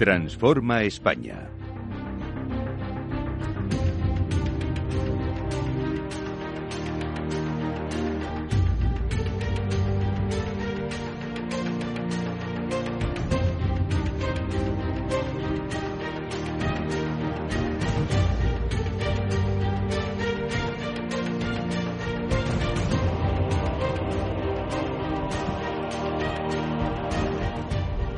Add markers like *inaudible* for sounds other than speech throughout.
Transforma España.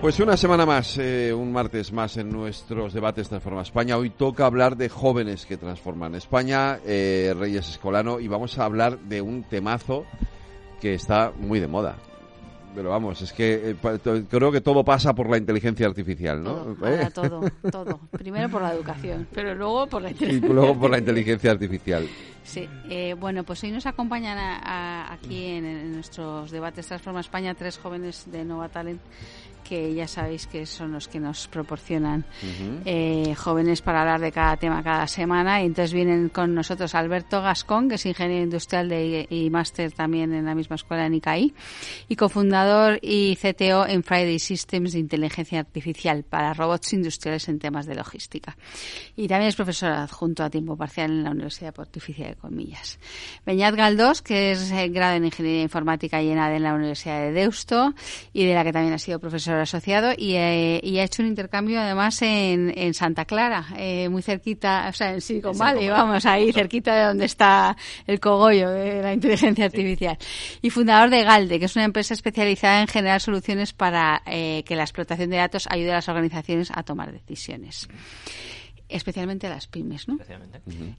Pues una semana más, eh, un martes más en nuestros debates Transforma España. Hoy toca hablar de jóvenes que transforman España, eh, Reyes Escolano, y vamos a hablar de un temazo que está muy de moda. Pero vamos, es que eh, creo que todo pasa por la inteligencia artificial, ¿no? Todo, todo, todo. Primero por la educación, pero luego por la inteligencia. *laughs* Y luego por la inteligencia artificial. Sí, bueno, pues hoy nos acompañan aquí en, en, nuestros debates Transforma España tres jóvenes de Nova Talent que ya sabéis que son los que nos proporcionan eh, jóvenes para hablar de cada tema cada semana. Y entonces vienen con nosotros Alberto Gascón, que es ingeniero industrial de, y máster también en la misma escuela en ICAI, y cofundador y CTO en Friday Systems de inteligencia artificial para robots industriales en temas de logística. Y también es profesor adjunto a tiempo parcial en la Universidad Pontificia de Comillas. Beñat Galdós, que es eh, grado en ingeniería informática y en ADE en la Universidad de Deusto y de la que también ha sido profesor asociado y, eh, y, ha hecho un intercambio además en, en Santa Clara, eh, muy cerquita, o sea, en Silicon Valley, vamos, ahí cerquita de donde está el cogollo de la inteligencia artificial. Y fundador de Galde, que es una empresa especializada en generar soluciones para eh, que la explotación de datos ayude a las organizaciones a tomar decisiones especialmente a las pymes, ¿no?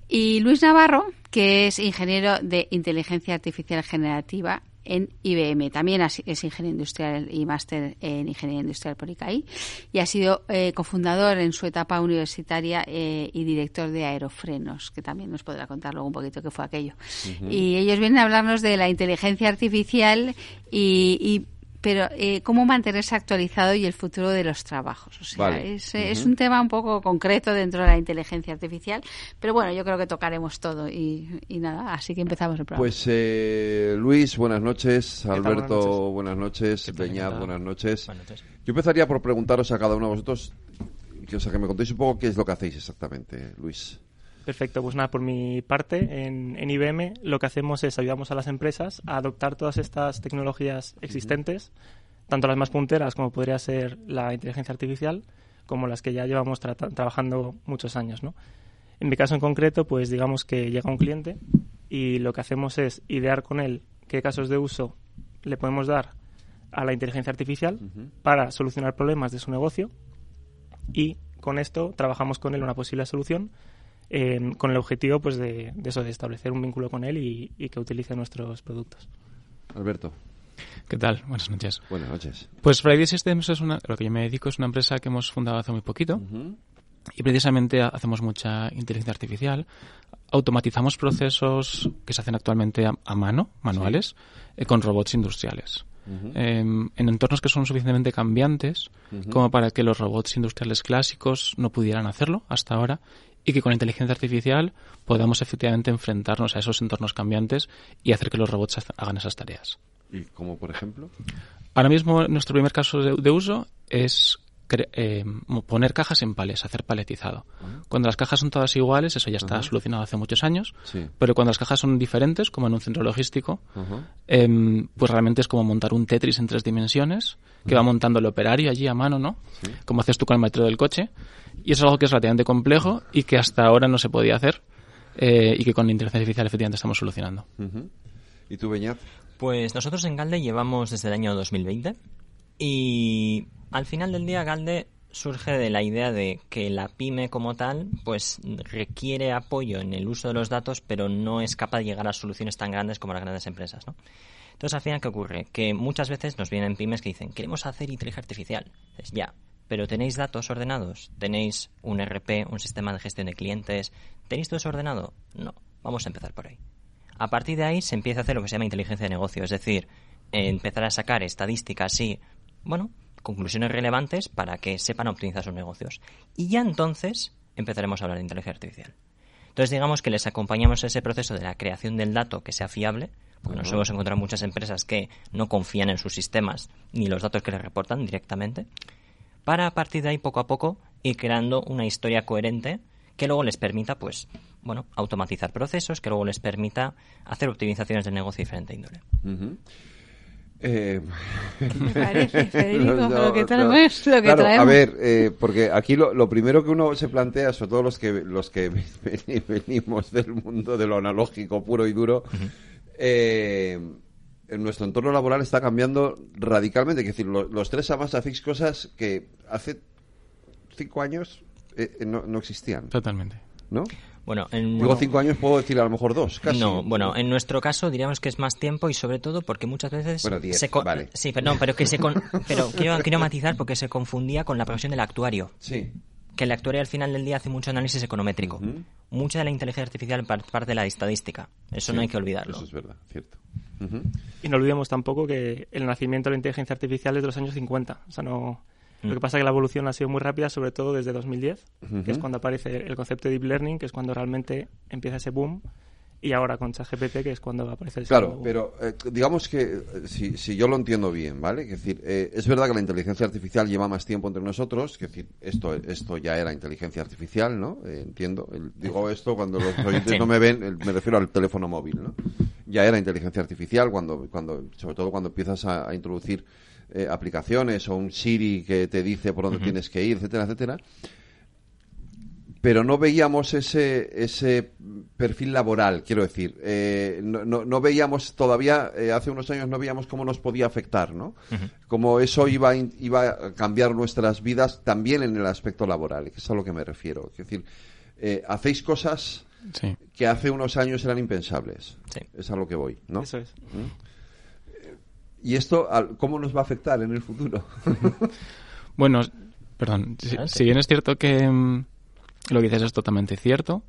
Y Luis Navarro, que es ingeniero de inteligencia artificial generativa en IBM. También es ingeniero industrial y máster en ingeniería industrial por ICAI y ha sido eh, cofundador en su etapa universitaria eh, y director de Aerofrenos, que también nos podrá contar luego un poquito qué fue aquello. Y ellos vienen a hablarnos de la inteligencia artificial y, y pero eh, cómo mantenerse actualizado y el futuro de los trabajos. O sea, es, es, un tema un poco concreto dentro de la inteligencia artificial, pero bueno, yo creo que tocaremos todo y, y nada, así que empezamos el programa. Pues eh, Luis, buenas noches, Alberto, buenas noches, Beñat, buenas noches. buenas noches. Yo empezaría por preguntaros a cada uno de vosotros, que, o sea, que me contéis un poco qué es lo que hacéis exactamente, Luis. Perfecto, pues nada, por mi parte, en, en, IBM lo que hacemos es ayudamos a las empresas a adoptar todas estas tecnologías existentes, tanto las más punteras como podría ser la inteligencia artificial, como las que ya llevamos trabajando muchos años, ¿no? En mi caso en concreto, pues digamos que llega un cliente y lo que hacemos es idear con él qué casos de uso le podemos dar a la inteligencia artificial para solucionar problemas de su negocio y con esto trabajamos con él una posible solución con el objetivo pues de, eso, de establecer un vínculo con él y, que utilice nuestros productos. Alberto. ¿Qué tal? Buenas noches. Buenas noches. Pues Friday Systems es una, lo que yo me dedico es una empresa que hemos fundado hace muy poquito y precisamente hacemos mucha inteligencia artificial. Automatizamos procesos que se hacen actualmente a, mano, manuales, eh, con robots industriales. Em, en entornos que son suficientemente cambiantes como para que los robots industriales clásicos no pudieran hacerlo hasta ahora y que con la inteligencia artificial podamos efectivamente enfrentarnos a esos entornos cambiantes y hacer que los robots hagan esas tareas. ¿Y como por ejemplo? Ahora mismo nuestro primer caso de, uso es eh, poner cajas en pales, hacer paletizado. Ah. Cuando las cajas son todas iguales, eso ya está solucionado hace muchos años, pero cuando las cajas son diferentes, como en un centro logístico, em, pues realmente es como montar un Tetris en tres dimensiones, que va montando el operario allí a mano, ¿no? Como haces tú con el metro del coche, y es algo que es relativamente complejo y que hasta ahora no se podía hacer eh, y que con la inteligencia artificial efectivamente estamos solucionando. ¿Y tú, Beñat? Pues nosotros en Galde llevamos desde el año 2020 y al final del día Galde surge de la idea de que la pyme como tal pues requiere apoyo en el uso de los datos pero no es capaz de llegar a soluciones tan grandes como las grandes empresas, ¿no? Entonces, al final, ¿qué ocurre? Que muchas veces nos vienen pymes que dicen, queremos hacer inteligencia artificial. Ya, pero ¿tenéis datos ordenados? ¿Tenéis un RP, un sistema de gestión de clientes? ¿Tenéis todo eso ordenado? No. Vamos a empezar por ahí. A partir de ahí se empieza a hacer lo que se llama inteligencia de negocio, es decir, empezar a sacar estadísticas y, bueno, conclusiones relevantes para que sepan optimizar sus negocios. Y ya entonces empezaremos a hablar de inteligencia artificial. Entonces digamos que les acompañamos ese proceso de la creación del dato que sea fiable, porque nos hemos encontrado muchas empresas que no confían en sus sistemas ni los datos que les reportan directamente, para a partir de ahí poco a poco ir creando una historia coherente que luego les permita, pues, bueno, automatizar procesos, que luego les permita hacer optimizaciones de negocio de diferente índole. Eh, me *laughs* parece, Federico, lo que traemos, lo que claro, traemos. A ver, eh, porque aquí lo, lo, primero que uno se plantea, sobre todo los que los que *laughs* venimos del mundo de lo analógico puro y duro, uh -huh. eh, en nuestro entorno laboral está cambiando radicalmente. Es decir, los, los tres además hacéis cosas que hace cinco años eh, no, no existían. Totalmente. ¿No? Bueno, en... Digo cinco años, puedo decir a lo mejor dos, casi. No, bueno, en nuestro caso diríamos que es más tiempo y sobre todo porque muchas veces... Bueno, diez, se con... vale. Sí, pero no, pero que se... Con... *laughs* pero quiero, quiero matizar porque se confundía con la profesión del actuario. Sí. Que el actuario al final del día hace mucho análisis econométrico. Uh -huh. Mucha de la inteligencia artificial parte de la estadística. Eso sí, no hay que olvidarlo. Eso es verdad, cierto. Uh -huh. Y no olvidemos tampoco que el nacimiento de la inteligencia artificial es de los años 50. O sea, no... Lo que pasa es que la evolución ha sido muy rápida, sobre todo desde 2010, uh -huh. que es cuando aparece el concepto de deep learning, que es cuando realmente empieza ese boom, y ahora con ChatGPT, que es cuando aparece el Claro, pero eh, digamos que, eh, si, si, yo lo entiendo bien, ¿vale? Es decir, eh, es verdad que la inteligencia artificial lleva más tiempo entre nosotros, es decir, esto, esto ya era inteligencia artificial, ¿no? Entiendo. El, digo esto cuando los *laughs* oyentes Sí. no me ven, me refiero al teléfono móvil, ¿no? Ya era inteligencia artificial cuando, cuando sobre todo cuando empiezas a, a introducir eh, aplicaciones o un Siri que te dice por dónde Ujú. tienes que ir, etcétera, etcétera. Pero no veíamos ese, ese perfil laboral, quiero decir. Eh, no, no, no veíamos todavía, eh, hace unos años no veíamos cómo nos podía afectar, ¿no? Cómo eso iba, a in- iba a cambiar nuestras vidas también en el aspecto laboral, que es a lo que me refiero. Es decir, eh, hacéis cosas Sí. que hace unos años eran impensables. Sí. Es a lo que voy, ¿no? Eso es. ¿Y esto al- cómo nos va a afectar en el futuro? *laughs* Bueno, perdón, si bien es cierto que mm, lo que dices es totalmente cierto,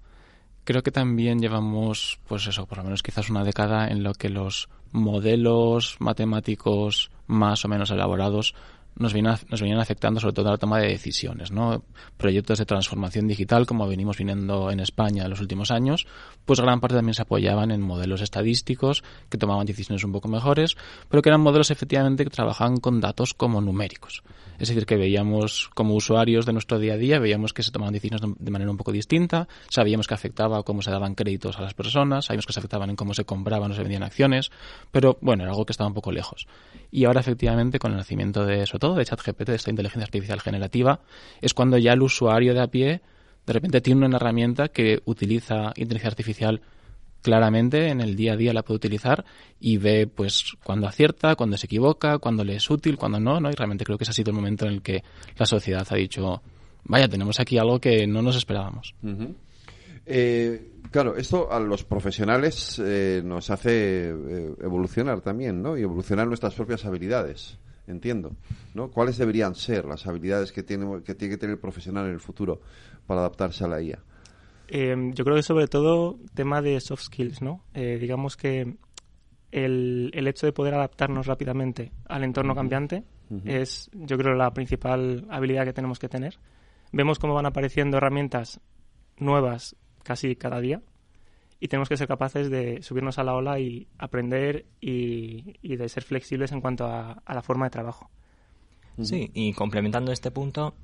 creo que también llevamos, pues eso, por lo menos quizás una década en lo que los modelos matemáticos más o menos elaborados nos nos venían afectando sobre todo a la toma de decisiones, ¿no? Proyectos de transformación digital, como venimos viniendo en España en los últimos años, pues gran parte también se apoyaban en modelos estadísticos que tomaban decisiones un poco mejores, pero que eran modelos efectivamente que trabajaban con datos como numéricos. Es decir, que veíamos como usuarios de nuestro día a día, veíamos que se tomaban decisiones de- manera un poco distinta, sabíamos que afectaba cómo se daban créditos a las personas, sabíamos que se afectaban en cómo se compraban o se vendían acciones, pero bueno, era algo que estaba un poco lejos. Y ahora efectivamente con el nacimiento de, sobre todo de ChatGPT, de esta inteligencia artificial generativa, es cuando ya el usuario de a pie de repente tiene una herramienta que utiliza inteligencia artificial claramente en el día a día la puede utilizar y ve pues cuando acierta, cuando se equivoca, cuando le es útil, cuando no, ¿no? Y realmente creo que ese ha sido el momento en el que la sociedad ha dicho, vaya, tenemos aquí algo que no nos esperábamos. Eh, claro, esto a los profesionales eh, nos hace eh, evolucionar también, ¿no? Y evolucionar nuestras propias habilidades, entiendo, ¿no? ¿Cuáles deberían ser las habilidades que tiene que, tiene que tener el profesional en el futuro para adaptarse a la IA? Eh, yo creo que sobre todo tema de soft skills, ¿no? Eh, digamos que el, el hecho de poder adaptarnos rápidamente al entorno cambiante es, yo creo, la principal habilidad que tenemos que tener. Vemos cómo van apareciendo herramientas nuevas casi cada día y tenemos que ser capaces de subirnos a la ola y aprender y, y de ser flexibles en cuanto a, a la forma de trabajo. Sí, y complementando este punto,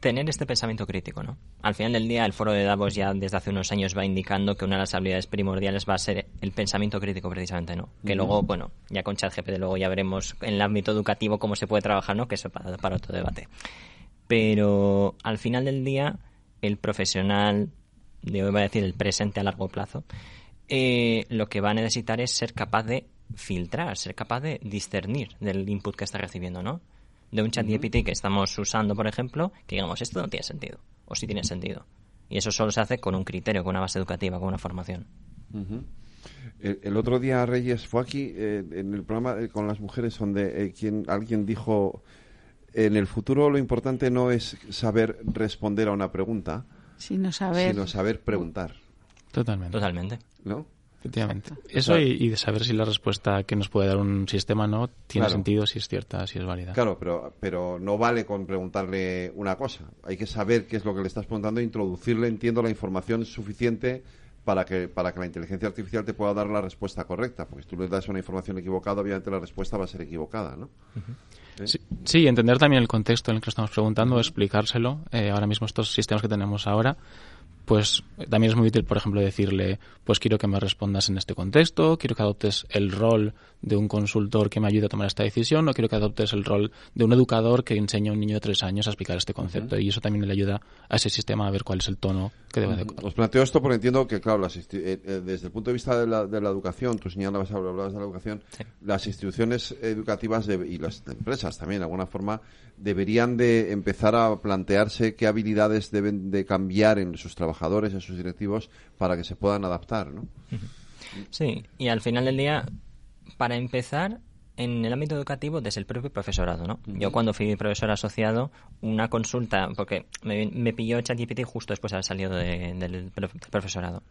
tener este pensamiento crítico, ¿no? Al final del día, el foro de Davos ya desde hace unos años va indicando que una de las habilidades primordiales va a ser el pensamiento crítico, precisamente, ¿no? Que luego, bueno, ya con ChatGPT luego ya veremos en el ámbito educativo cómo se puede trabajar, ¿no? Que eso para, para otro debate. Pero al final del día, el profesional, de hoy va a decir el presente a largo plazo, eh, lo que va a necesitar es ser capaz de filtrar, ser capaz de discernir del input que está recibiendo, ¿no? De un chat GPT que estamos usando, por ejemplo, que digamos, esto no tiene sentido, o sí tiene sentido. Y eso solo se hace con un criterio, con una base educativa, con una formación. El otro día Reyes fue aquí eh, en el programa eh, con las mujeres donde eh, quien, alguien dijo en el futuro lo importante no es saber responder a una pregunta, Sino saber. sino saber preguntar, Totalmente. Totalmente. ¿no? Efectivamente. Eso y, y de saber si la respuesta que nos puede dar un sistema no tiene Claro. sentido, si es cierta, si es válida. Claro, pero, pero no vale con preguntarle una cosa. Hay que saber qué es lo que le estás preguntando, introducirle, entiendo, la información suficiente para que, para que la inteligencia artificial te pueda dar la respuesta correcta. Porque si tú le das una información equivocada, obviamente la respuesta va a ser equivocada, ¿no? Sí, entender también el contexto en el que estamos preguntando, explicárselo. Eh, ahora mismo estos sistemas que tenemos ahora pues también es muy útil, por ejemplo, decirle, pues quiero que me respondas en este contexto, quiero que adoptes el rol de un consultor que me ayude a tomar esta decisión, o quiero que adoptes el rol de un educador que enseña a un niño de tres años a explicar este concepto. Y eso también le ayuda a ese sistema a ver cuál es el tono que debe de... Os planteo esto porque entiendo que, claro, eh, eh, desde el punto de vista de la, de la educación, tú señalabas, hablabas de la educación, las instituciones educativas y las empresas también, de alguna forma, deberían de empezar a plantearse qué habilidades deben de cambiar en sus trabajadores, en sus directivos, para que se puedan adaptar, ¿no? Sí, y al final del día, para empezar, en el ámbito educativo desde el propio profesorado, ¿no? Yo cuando fui profesor asociado, una consulta, porque me, pilló ChatGPT justo después de haber salido del profesorado,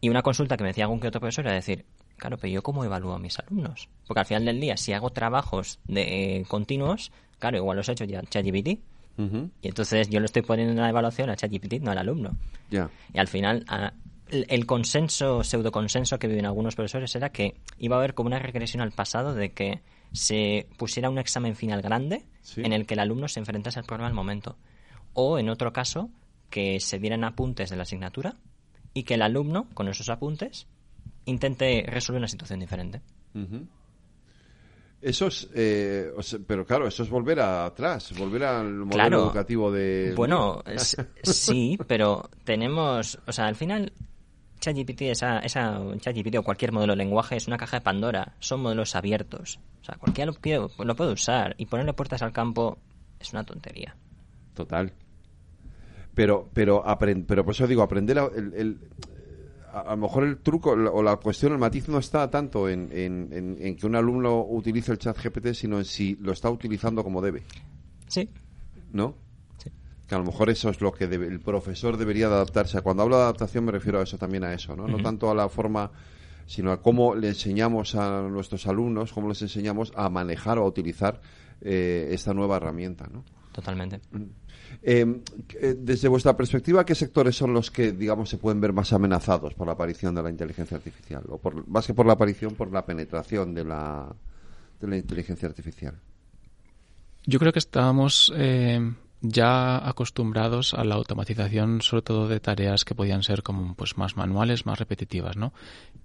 y una consulta que me decía algún que otro profesor era decir, claro, pero yo cómo evalúo a mis alumnos? Porque al final del día, si hago trabajos de, continuos, Claro, igual los ha hecho ya ChatGPT. Y entonces yo le estoy poniendo una evaluación a ChatGPT, no al alumno. Y al final, el, consenso, pseudo consenso que viven algunos profesores era que iba a haber como una regresión al pasado de que se pusiera un examen final grande en el que el alumno se enfrentase al problema al momento. O, en otro caso, que se dieran apuntes de la asignatura y que el alumno, con esos apuntes, intente resolver una situación diferente. Eso es, eh, pero claro, eso es volver atrás, volver al modelo educativo de... Bueno, sí, pero tenemos, o sea, al final ChatGPT, esa, esa ChatGPT o cualquier modelo de lenguaje es una caja de Pandora, son modelos abiertos. O sea, cualquiera lo, lo puede usar y ponerle puertas al campo es una tontería. Total. Pero, pero, pero por eso digo, aprender el, a, lo mejor el truco o la cuestión, el matiz no está tanto en, en, que un alumno utilice el chat GPT, sino en si lo está utilizando como debe. Sí. ¿No? Sí. Que a lo mejor eso es lo que el profesor debería de adaptarse. Cuando hablo de adaptación me refiero a eso también a eso, ¿no? No tanto a la forma sino a cómo le enseñamos a nuestros alumnos, cómo les enseñamos a manejar o a utilizar eh, esta nueva herramienta, ¿no? Totalmente. Mm. Em, eh, desde vuestra perspectiva, ¿qué sectores son los que, digamos, se pueden ver más amenazados por la aparición de la inteligencia artificial? O más que por la aparición, por la penetración de la, de la inteligencia artificial. Yo creo que estábamos eh, ya acostumbrados a la automatización, sobre todo de tareas que podían ser como pues más manuales, más repetitivas, ¿no?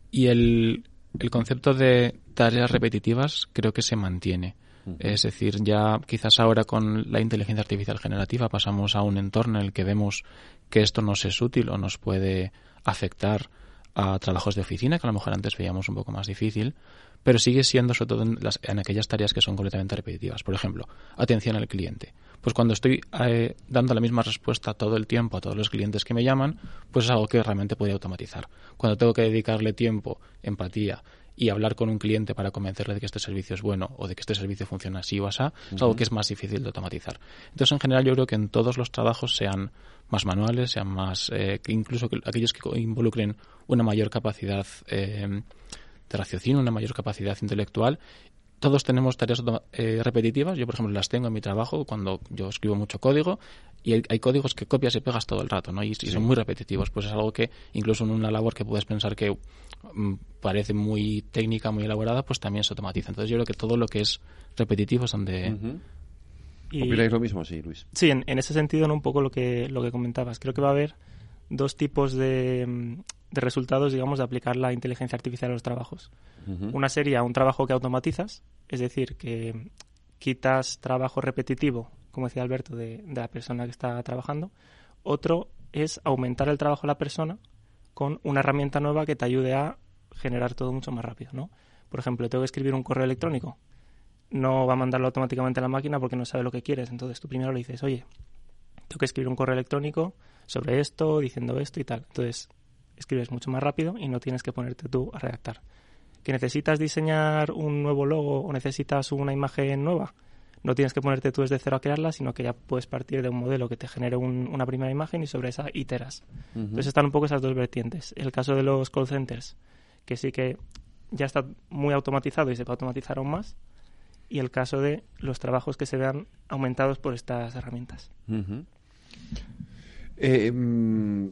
Y el, el concepto de tareas repetitivas creo que se mantiene. Es decir, ya quizás ahora con la inteligencia artificial generativa pasamos a un entorno en el que vemos que esto nos es útil o nos puede afectar a trabajos de oficina, que a lo mejor antes veíamos un poco más difícil, pero sigue siendo sobre todo en, las, en aquellas tareas que son completamente repetitivas. Por ejemplo, atención al cliente. Pues cuando estoy eh, dando la misma respuesta todo el tiempo a todos los clientes que me llaman, pues es algo que realmente puedo automatizar. Cuando tengo que dedicarle tiempo, empatía y hablar con un cliente para convencerle de que este servicio es bueno o de que este servicio funciona así o así, es algo que es más difícil de automatizar. Entonces, en general, yo creo que en todos los trabajos sean más manuales, sean más, eh, que incluso aquellos que involucren una mayor capacidad eh, de raciocinio, una mayor capacidad intelectual todos tenemos tareas eh, repetitivas. Yo, por ejemplo, las tengo en mi trabajo cuando yo escribo mucho código y hay, códigos que copias y pegas todo el rato, ¿no? Y, son muy repetitivos. Pues es algo que incluso en una labor que puedes pensar que mm, parece muy técnica, muy elaborada, pues también se automatiza. Entonces yo creo que todo lo que es repetitivo son de... ¿Opináis lo mismo? Sí, Luis. Sí, en, ese sentido, ¿no? un poco lo que, lo que comentabas. Creo que va a haber dos tipos de, de resultados, digamos, de aplicar la inteligencia artificial a los trabajos. Una sería un trabajo que automatizas, es decir, que quitas trabajo repetitivo, como decía Alberto, de, la persona que está trabajando. Otro es aumentar el trabajo de la persona con una herramienta nueva que te ayude a generar todo mucho más rápido, ¿no? Por ejemplo, tengo que escribir un correo electrónico. No va a mandarlo automáticamente a la máquina porque no sabe lo que quieres. Entonces tú primero le dices, oye, tengo que escribir un correo electrónico sobre esto, diciendo esto y tal. Entonces escribes mucho más rápido y no tienes que ponerte tú a redactar. ¿Que necesitas diseñar un nuevo logo o necesitas una imagen nueva? No tienes que ponerte tú desde cero a crearla, sino que ya puedes partir de un modelo que te genere una primera imagen y sobre esa iteras. Entonces están un poco esas dos vertientes. El caso de los call centers, que sí que ya está muy automatizado y se puede automatizar aún más. Y el caso de los trabajos que se vean aumentados por estas herramientas. eh, mm,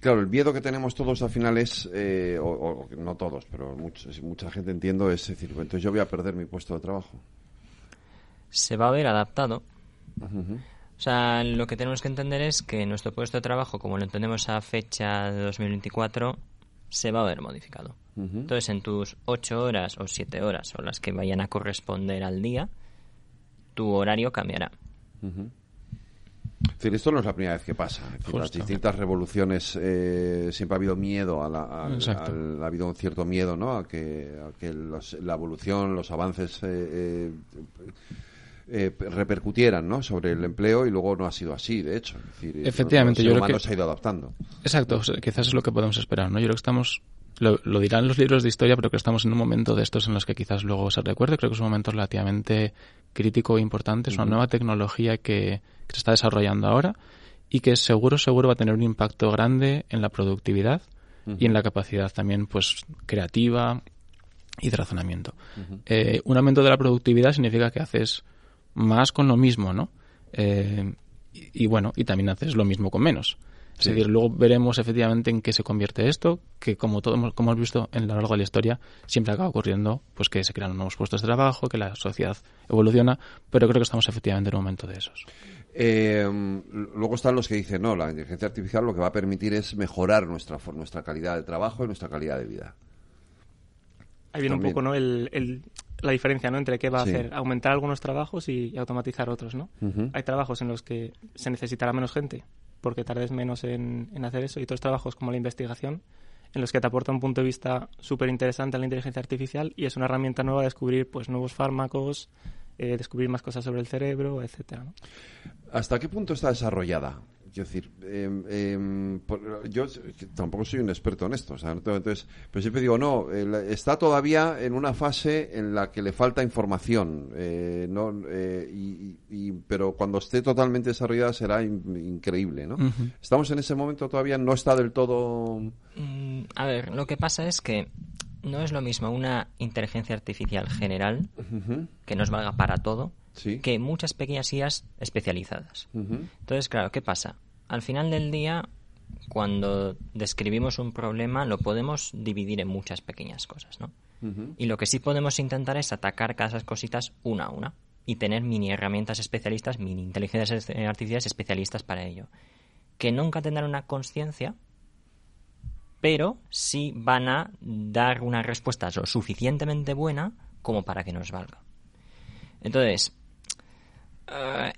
claro, el miedo que tenemos todos al final es, eh, o, no todos, pero mucha gente entiendo, es decir, entonces yo voy a perder mi puesto de trabajo. Se va a ver adaptado. O sea, lo que tenemos que entender es que nuestro puesto de trabajo, como lo entendemos a fecha de 2024, se va a ver modificado. Entonces, en tus ocho horas o siete horas, o las que vayan a corresponder al día, tu horario cambiará. Decir, esto no es la primera vez que pasa. las distintas revoluciones eh, siempre ha habido miedo, a la, ha habido un cierto miedo ¿no? a que, la evolución, los avances eh, eh, repercutieran ¿no? sobre el empleo y luego no ha sido así, de hecho. Efectivamente, yo creo que se ha ido adaptando. Exacto, quizás es lo que podemos esperar. ¿no? Yo creo que estamos lo, dirán los libros de historia, pero que estamos en un momento de estos en los que quizás luego se recuerde. Creo que es un momento relativamente crítico e importante. Es una nueva tecnología que, se está desarrollando ahora y que seguro, seguro va a tener un impacto grande en la productividad y en la capacidad también pues creativa y de razonamiento. Eh, un aumento de la productividad significa que haces más con lo mismo, ¿no? Eh, y, bueno, y también haces lo mismo con menos. Es decir, luego veremos efectivamente en qué se convierte esto, que como todo como hemos visto en lo largo de la historia, siempre acaba ocurriendo pues que se crean nuevos puestos de trabajo, que la sociedad evoluciona, pero creo que estamos efectivamente en un momento de esos. Eh, luego están los que dicen, no, la inteligencia artificial lo que va a permitir es mejorar nuestra, nuestra calidad de trabajo y nuestra calidad de vida. Ahí viene un poco ¿no? el, la diferencia ¿no? entre qué va a hacer, aumentar algunos trabajos y, automatizar otros. ¿no? Hay trabajos en los que se necesitará menos gente porque tardes menos en, hacer eso, y otros trabajos como la investigación, en los que te aporta un punto de vista súper interesante a la inteligencia artificial y es una herramienta nueva de descubrir pues, nuevos fármacos, eh, descubrir más cosas sobre el cerebro, etcétera. ¿Hasta qué punto está desarrollada Quiero decir, em, yo tampoco soy un experto en esto, entonces, pero siempre digo, no, está todavía en una fase en la que le falta información, eh, no, eh, y, pero cuando esté totalmente desarrollada será increíble, ¿no? Estamos en ese momento todavía, no está del todo... Mm, a ver, lo que pasa es que no es lo mismo una inteligencia artificial general que nos valga para todo que muchas pequeñas IAs especializadas. Entonces, claro, ¿qué pasa? Al final del día, cuando describimos un problema, lo podemos dividir en muchas pequeñas cosas, ¿no? Y lo que sí podemos intentar es atacar cada esas cositas una a una y tener mini herramientas especialistas, mini inteligencias artificiales especialistas para ello. Que nunca tendrán una conciencia, pero sí van a dar una respuesta lo suficientemente buena como para que nos valga. Entonces, eh,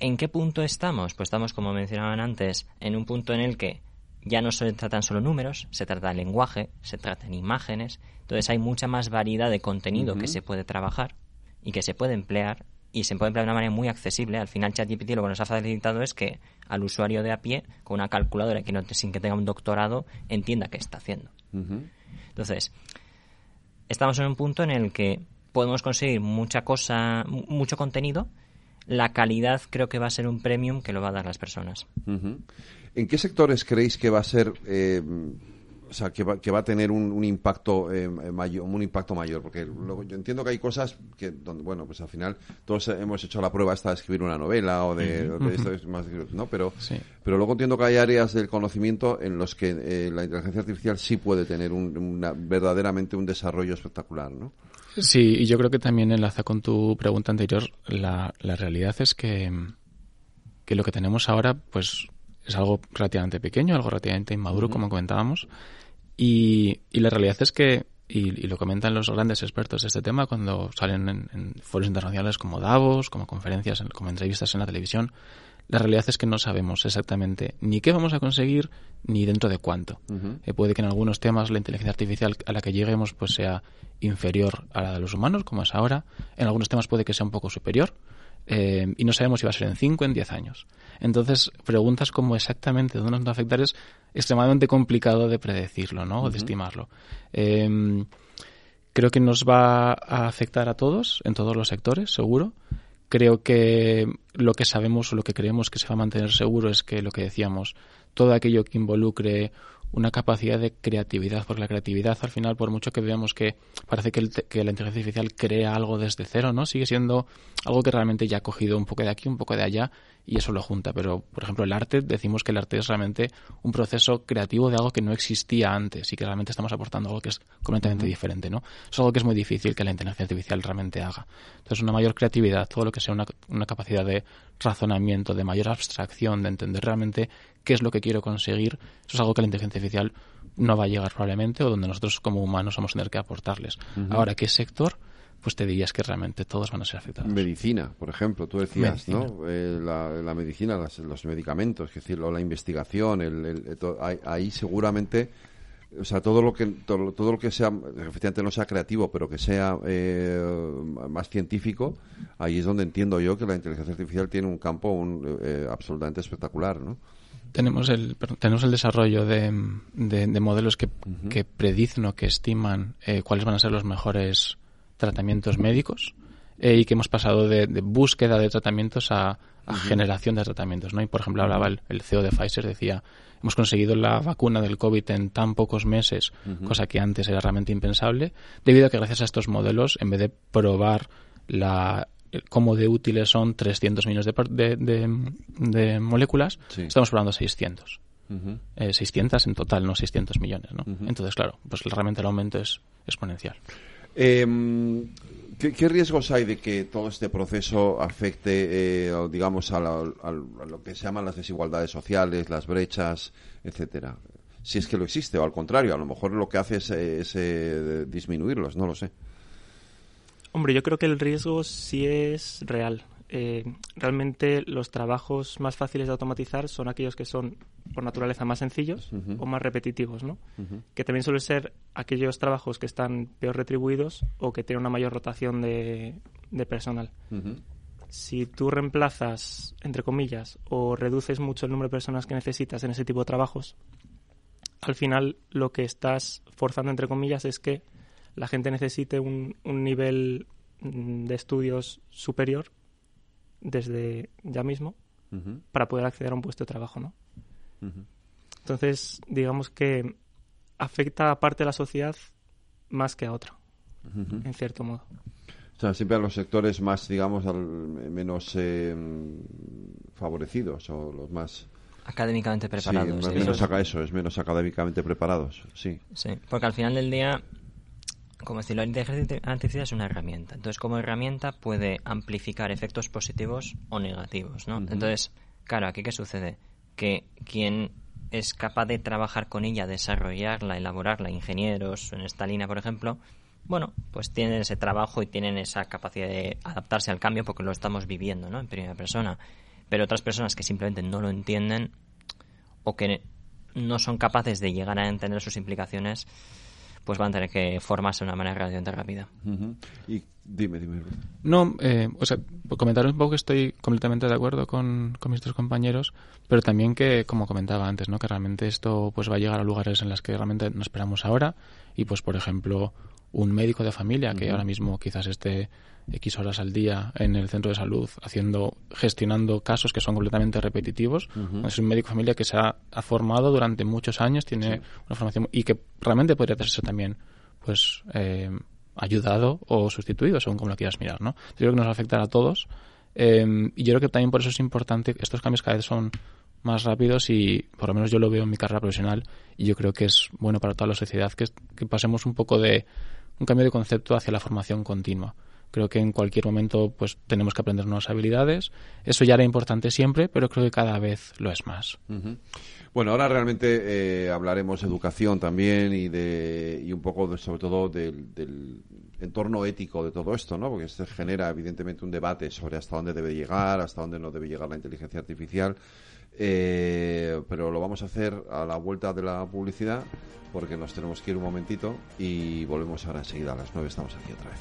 ¿En qué punto estamos? Pues estamos, como mencionaban antes, en un punto en el que ya no se tratan solo números, se trata de lenguaje, se tratan imágenes, entonces hay mucha más variedad de contenido que se puede trabajar y que se puede emplear y se puede emplear de una manera muy accesible. Al final ChatGPT lo que nos ha facilitado es que al usuario de a pie, con una calculadora que no, sin que tenga un doctorado, entienda qué está haciendo. Entonces, estamos en un punto en el que podemos conseguir mucha cosa, mucho contenido, la calidad creo que va a ser un premium que lo va a dar las personas. ¿En qué sectores creéis que va a ser, eh, o sea, que va, que va a tener un, impacto eh, mayor, un impacto mayor? Porque luego, yo entiendo que hay cosas que, donde, bueno, pues al final todos hemos hecho la prueba esta de escribir una novela o de, esto es más, ¿no? Pero, pero luego entiendo que hay áreas del conocimiento en los que eh, la inteligencia artificial sí puede tener un, verdaderamente un desarrollo espectacular, ¿no? Sí, y yo creo que también enlaza con tu pregunta anterior. La, la realidad es que, que lo que tenemos ahora, pues, es algo relativamente pequeño, algo relativamente inmaduro, como comentábamos. Y, y, la realidad es que, y, lo comentan los grandes expertos de este tema cuando salen en, en foros internacionales como Davos, como conferencias, como entrevistas en la televisión, la realidad es que no sabemos exactamente ni qué vamos a conseguir ni dentro de cuánto. Eh, puede que en algunos temas la inteligencia artificial a la que lleguemos pues sea inferior a la de los humanos, como es ahora. En algunos temas puede que sea un poco superior. Eh, y no sabemos si va a ser en 5 o en 10 años. Entonces, preguntas como exactamente dónde nos va a afectar es extremadamente complicado de predecirlo, ¿no? O de estimarlo. Eh, creo que nos va a afectar a todos, en todos los sectores, seguro creo que lo que sabemos o lo que creemos que se va a mantener seguro es que lo que decíamos, todo aquello que involucre una capacidad de creatividad, porque la creatividad al final, por mucho que veamos que parece que, que, la inteligencia artificial crea algo desde cero, ¿no? Sigue siendo algo que realmente ya ha cogido un poco de aquí, un poco de allá y eso lo junta. Pero, por ejemplo, el arte, decimos que el arte es realmente un proceso creativo de algo que no existía antes y que realmente estamos aportando algo que es completamente diferente, ¿no? Es algo que es muy difícil que la inteligencia artificial realmente haga. Entonces, una mayor creatividad, todo lo que sea una, una capacidad de razonamiento, de mayor abstracción, de entender realmente qué es lo que quiero conseguir, eso es algo que la inteligencia artificial no va a llegar probablemente o donde nosotros como humanos vamos a tener que aportarles. Ahora, ¿qué sector? Pues te dirías que realmente todos van a ser afectados. Medicina, por ejemplo, tú decías, ¿no? Eh, la, medicina, los medicamentos, es decir, la investigación, el, ahí, seguramente o sea, todo lo que todo, lo que sea, efectivamente no sea creativo, pero que sea eh, más científico, ahí es donde entiendo yo que la inteligencia artificial tiene un campo un, eh, absolutamente espectacular, ¿no? Tenemos el, tenemos el desarrollo de, de, modelos que, que, predicen o que estiman eh, cuáles van a ser los mejores tratamientos médicos eh, y que hemos pasado de, búsqueda de tratamientos a, generación de tratamientos. ¿no? Y, por ejemplo, hablaba el, CEO de Pfizer, decía, hemos conseguido la vacuna del COVID en tan pocos meses, cosa que antes era realmente impensable, debido a que gracias a estos modelos, en vez de probar la cómo de útiles son 300 millones de, de, moléculas, estamos probando 600. 600 eh, en total, no 600 millones. ¿no? Entonces, claro, pues realmente el aumento es exponencial. Em, ¿qué, riesgos hay de que todo este proceso afecte, eh, digamos, a, lo que se llaman las desigualdades sociales, las brechas, etcétera? Si es que lo existe, o al contrario, a lo mejor lo que hace es, eh, disminuirlos, no lo sé. Hombre, yo creo que el riesgo sí es real. Eh, realmente los trabajos más fáciles de automatizar son aquellos que son por naturaleza más sencillos o más repetitivos, ¿no? Que también suelen ser aquellos trabajos que están peor retribuidos o que tienen una mayor rotación de, personal. Si tú reemplazas, entre comillas, o reduces mucho el número de personas que necesitas en ese tipo de trabajos, al final lo que estás forzando, entre comillas, es que la gente necesite un, un nivel mm, de estudios superior desde ya mismo para poder acceder a un puesto de trabajo, ¿no? Entonces, digamos que afecta a parte de la sociedad más que a otra, en cierto modo. O sea, siempre a los sectores más, digamos, menos eh, favorecidos o los más académicamente preparados. Sí, menos eso, es menos académicamente preparados, sí. Sí, porque al final del día como decir, la inteligencia artificial es una herramienta. Entonces, como herramienta puede amplificar efectos positivos o negativos, ¿no? Entonces, claro, ¿aquí qué sucede? Que quien es capaz de trabajar con ella, desarrollarla, elaborarla, ingenieros en esta línea, por ejemplo, bueno, pues tienen ese trabajo y tienen esa capacidad de adaptarse al cambio porque lo estamos viviendo, ¿no? En primera persona. Pero otras personas que simplemente no lo entienden o que no son capaces de llegar a entender sus implicaciones, pues van a tener que formarse de una manera relativamente rápida. Y dime, dime. No, eh, o sea, comentar un poco que estoy completamente de acuerdo con, con mis tres compañeros, pero también que, como comentaba antes, ¿no? que realmente esto pues va a llegar a lugares en los que realmente no esperamos ahora y pues, por ejemplo, un médico de familia que ahora mismo quizás esté X horas al día en el centro de salud haciendo, gestionando casos que son completamente repetitivos. Es un médico de familia que se ha, formado durante muchos años, tiene una formación y que realmente podría ser también, pues, eh, ayudado o sustituido, según como lo quieras mirar, ¿no? Yo creo que nos afecta a todos. Eh, y yo creo que también por eso es importante, estos cambios cada vez son más rápidos y por lo menos yo lo veo en mi carrera profesional y yo creo que es bueno para toda la sociedad que, que pasemos un poco de un cambio de concepto hacia la formación continua. Creo que en cualquier momento pues tenemos que aprender nuevas habilidades. Eso ya era importante siempre, pero creo que cada vez lo es más. Bueno, ahora realmente eh, hablaremos de educación también y de y un poco sobre todo del, entorno ético de todo esto, ¿no? Porque se genera evidentemente un debate sobre hasta dónde debe llegar, hasta dónde no debe llegar la inteligencia artificial. Eh, pero lo vamos a hacer a la vuelta de la publicidad porque nos tenemos que ir un momentito y volvemos ahora enseguida a las 9 estamos aquí otra vez.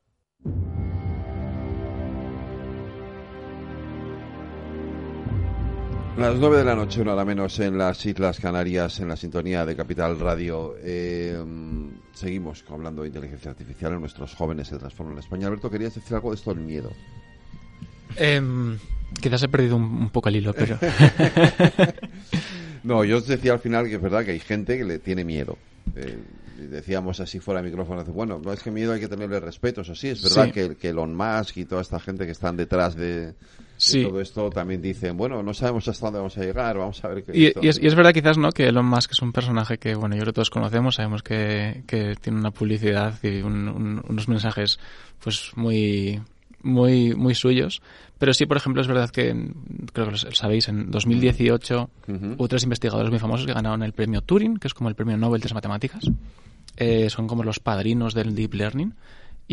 Las nueve de la noche, una hora menos en las Islas Canarias, en la sintonía de Capital Radio. Eh, seguimos hablando de inteligencia artificial. En nuestros jóvenes se transforman en España. Alberto, querías decir algo de esto del miedo. Em, quizás he perdido un, poco el hilo, pero. *laughs* no, yo os decía al final que es verdad que hay gente que le tiene miedo. Eh, decíamos así fuera de micrófono, bueno, no es que miedo hay que tenerle respeto, eso sí, es verdad que, que Elon Musk y toda esta gente que están detrás de, todo esto también dicen, bueno, no sabemos hasta dónde vamos a llegar, vamos a ver qué... Y, y, es, verdad quizás, ¿no?, que Elon Musk es un personaje que, bueno, yo creo que todos conocemos, sabemos que, que tiene una publicidad y unos mensajes, pues, muy muy muy suyos. Pero sí por ejemplo es verdad que creo que lo sabéis en 2018 hubo tres investigadores muy famosos que ganaron el premio Turing que es como el premio Nobel de las matemáticas. Eh, son como los padrinos del deep learning.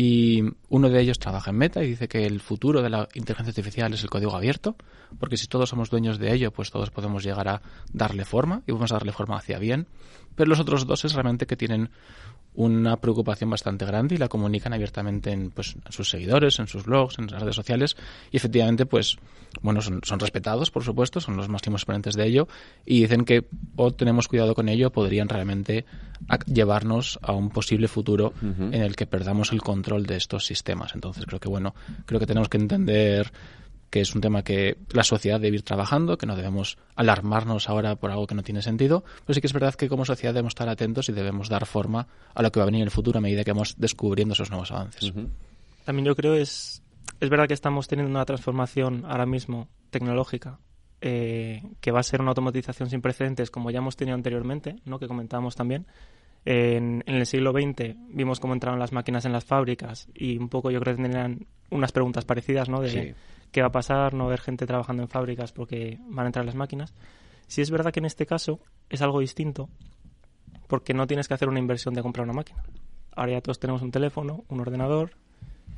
Y uno de ellos trabaja en Meta y dice que el futuro de la inteligencia artificial es el código abierto, porque si todos somos dueños de ello, pues todos podemos llegar a darle forma y vamos a darle forma hacia bien. Pero los otros dos es realmente que tienen una preocupación bastante grande y la comunican abiertamente en, pues, sus seguidores, en sus blogs, en las redes sociales. Y efectivamente pues bueno son, son respetados por supuesto, son los máximos exponentes de ello. Y dicen que o tenemos cuidado con ello podrían realmente llevarnos a un posible futuro en el que perdamos el control de estos sistemas. Entonces creo que bueno, creo que tenemos que entender que es un tema que la sociedad debe ir trabajando, que no debemos alarmarnos ahora por algo que no tiene sentido, pero sí que es verdad que como sociedad debemos estar atentos y debemos dar forma a lo que va a venir en el futuro a medida que vamos descubriendo esos nuevos avances. También yo creo es es verdad que estamos teniendo una transformación ahora mismo tecnológica eh, que va a ser una automatización sin precedentes como ya hemos tenido anteriormente, ¿no? que comentábamos también. En, el siglo XX vimos cómo entraron las máquinas en las fábricas y un poco yo creo que tendrían unas preguntas parecidas, ¿no? De, qué va a pasar, no ver gente trabajando en fábricas porque van a entrar las máquinas. Si es verdad que en este caso es algo distinto, porque no tienes que hacer una inversión de comprar una máquina. Ahora ya todos tenemos un teléfono, un ordenador,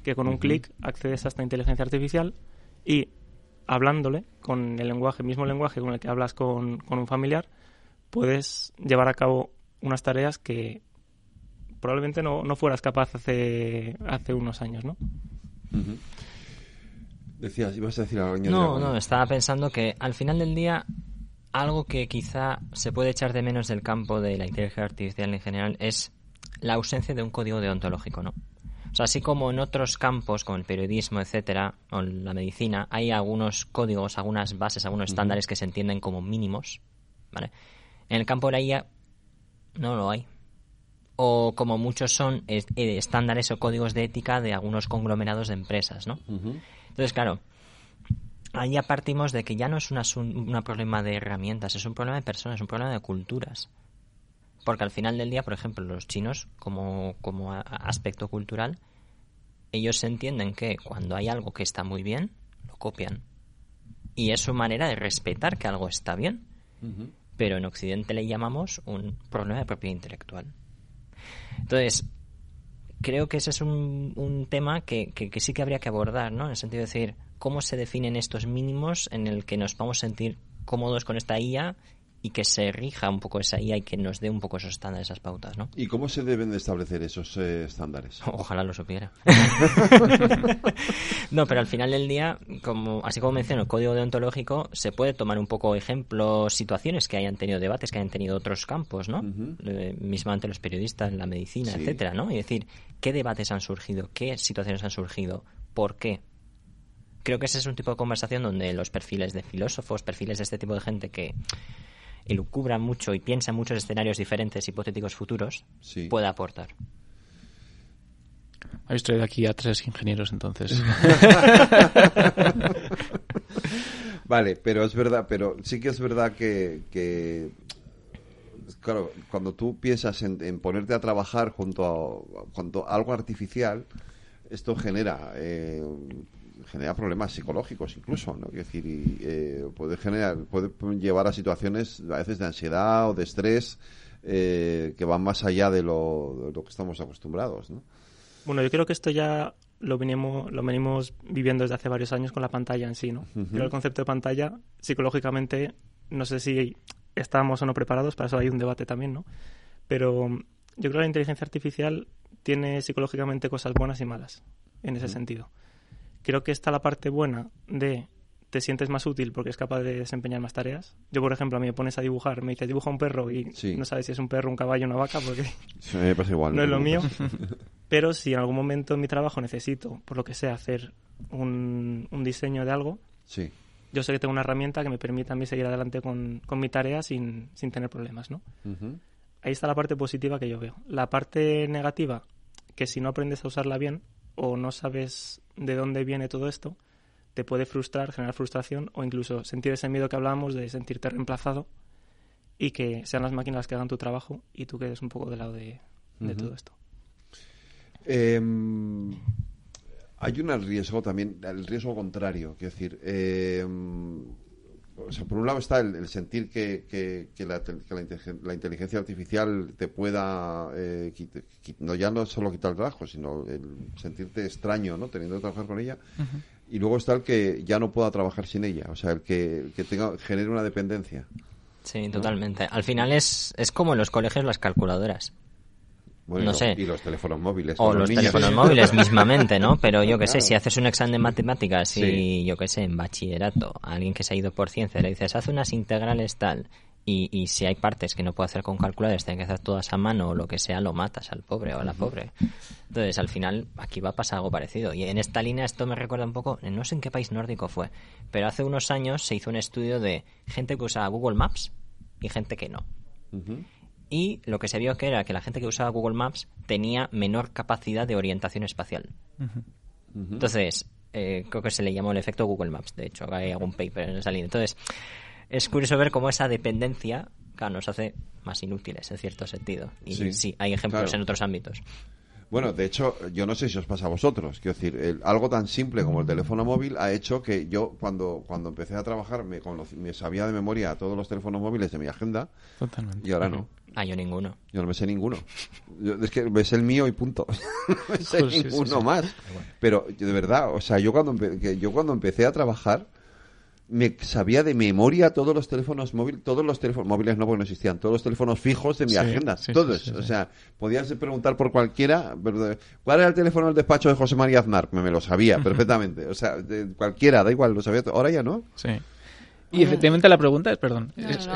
que con un clic accedes a esta inteligencia artificial y hablándole con el lenguaje, mismo lenguaje con el que hablas con, un familiar, puedes llevar a cabo unas tareas que probablemente no, no fueras capaz hace, hace unos años, ¿no? Decías, ibas a decir algo. No, no, estaba pensando que al final del día algo que quizá se puede echar de menos del campo de la inteligencia artificial en general es la ausencia de un código deontológico, ¿no? O sea, así como en otros campos, como el periodismo, etcétera, o la medicina, hay algunos códigos, algunas bases, algunos estándares que se entienden como mínimos, ¿vale? En el campo de la IA no lo hay. O como muchos son eh, estándares o códigos de ética de algunos conglomerados de empresas, ¿no? Entonces, claro, ahí ya partimos de que ya no es un problema de herramientas, es un problema de personas, es un problema de culturas. Porque al final del día, por ejemplo, los chinos, como, como aspecto cultural, ellos entienden que cuando hay algo que está muy bien, lo copian. Y es su manera de respetar que algo está bien. Pero en Occidente le llamamos un problema de propiedad intelectual. Entonces, creo que ese es un, un tema que, que, sí que habría que abordar, ¿no? En el sentido de decir, ¿cómo se definen estos mínimos en el que nos vamos a sentir cómodos con esta IA y que se rija un poco esa IA y que nos dé un poco esos estándares, esas pautas, ¿no? ¿Y cómo se deben de establecer esos eh, estándares? *laughs* Ojalá lo supiera. *laughs* no, pero al final del día, como así como menciono, el código deontológico se puede tomar un poco ejemplos, situaciones que hayan tenido debates, que hayan tenido otros campos, ¿no? mismamente los periodistas, la medicina, etcétera, ¿no? Y decir, ¿qué debates han surgido? ¿Qué situaciones han surgido? ¿Por qué? creo que ese es un tipo de conversación donde los perfiles de filósofos, perfiles de este tipo de gente que elucubra mucho y piensa en muchos escenarios diferentes, hipotéticos futuros, puede aportar. Habéis traído aquí a tres ingenieros, entonces. *laughs* vale, pero es verdad, pero sí que es verdad que, claro, cuando tú piensas en, ponerte a trabajar junto a, junto algo artificial, esto genera eh, genera problemas psicológicos incluso, ¿no? Es decir, eh, puede generar, puede llevar a situaciones a veces de ansiedad o de estrés eh, que van más allá de lo, de lo que estamos acostumbrados, ¿no? Bueno, yo creo que esto ya lo venimos, lo venimos viviendo desde hace varios años con la pantalla en sí, ¿no? Pero el concepto de pantalla, psicológicamente, no sé si estamos o no preparados, para eso hay un debate también, ¿no? Pero yo creo que la inteligencia artificial tiene psicológicamente cosas buenas y malas en ese sentido. Creo que está la parte buena de te sientes más útil porque es capaz de desempeñar más tareas. Yo, por ejemplo, a mí me pones a dibujar, me dices dibuja un perro y no sabes si es un perro, un caballo, una vaca, porque *laughs* igual, no, es lo mío. *laughs* Pero si en algún momento en mi trabajo necesito, por lo que sea, hacer un, diseño de algo, sí. yo sé que tengo una herramienta que me permite a mí seguir adelante con, mi tarea sin, tener problemas, ¿no? Ahí está la parte positiva que yo veo. La parte negativa, que si no aprendes a usarla bien o no sabes de dónde viene todo esto, te puede frustrar, generar frustración o incluso sentir ese miedo que hablábamos de sentirte reemplazado y que sean las máquinas las que hagan tu trabajo y tú quedes un poco del lado de, todo esto. Em, hay un riesgo también, el riesgo contrario, es decir, eh, por un lado está el, sentir que, la, inteligencia artificial te pueda, eh, no ya no solo quitar el trabajo, sino el sentirte extraño, ¿no? Teniendo que trabajar con ella. Y luego está el que ya no pueda trabajar sin ella, o sea, el que, tenga, genere una dependencia. Sí, totalmente. Al final es, es como en los colegios las calculadoras. Bueno, y los teléfonos móviles. O los, teléfonos móviles *laughs* mismamente, ¿no? Pero yo qué sé, si haces un examen de matemáticas y yo qué sé, en bachillerato, a alguien que se ha ido por ciencia le dices, haz unas integrales tal, y, y si hay partes que no puede hacer con calculadores, tiene que hacer todas a mano o lo que sea, lo matas al pobre o a la pobre. Entonces, al final, aquí va a pasar algo parecido. Y en esta línea esto me recuerda un poco, no sé en qué país nórdico fue, pero hace unos años se hizo un estudio de gente que usaba Google Maps y gente que no y lo que se vio que era que la gente que usaba Google Maps tenía menor capacidad de orientación espacial. Entonces, eh, creo que se le llamó el efecto Google Maps, de hecho, hay algún paper en esa línea. Entonces, es curioso ver cómo esa dependencia nos hace más inútiles en cierto sentido. Y sí, hay ejemplos en otros ámbitos. Bueno, de hecho, yo no sé si os pasa a vosotros. Quiero decir, algo tan simple como el teléfono móvil ha hecho que yo, cuando, cuando empecé a trabajar, me, me sabía de memoria todos los teléfonos móviles de mi agenda. Totalmente. Y ahora no. Ah, yo ninguno. Yo no me sé ninguno. es que me sé el mío y punto. *laughs* no me sé ninguno más. Pero de verdad, o sea, yo cuando, yo cuando empecé a trabajar me sabía de memoria todos los teléfonos móviles, todos los teléfonos móviles no porque no existían, todos los teléfonos fijos de mi agenda, todos. o sea, podías preguntar por cualquiera, ¿cuál era el teléfono del despacho de José María Aznar? Me, me lo sabía *laughs* perfectamente. O sea, de cualquiera, da igual, lo sabía. Ahora ya no. Sí. Y efectivamente la pregunta es, perdón.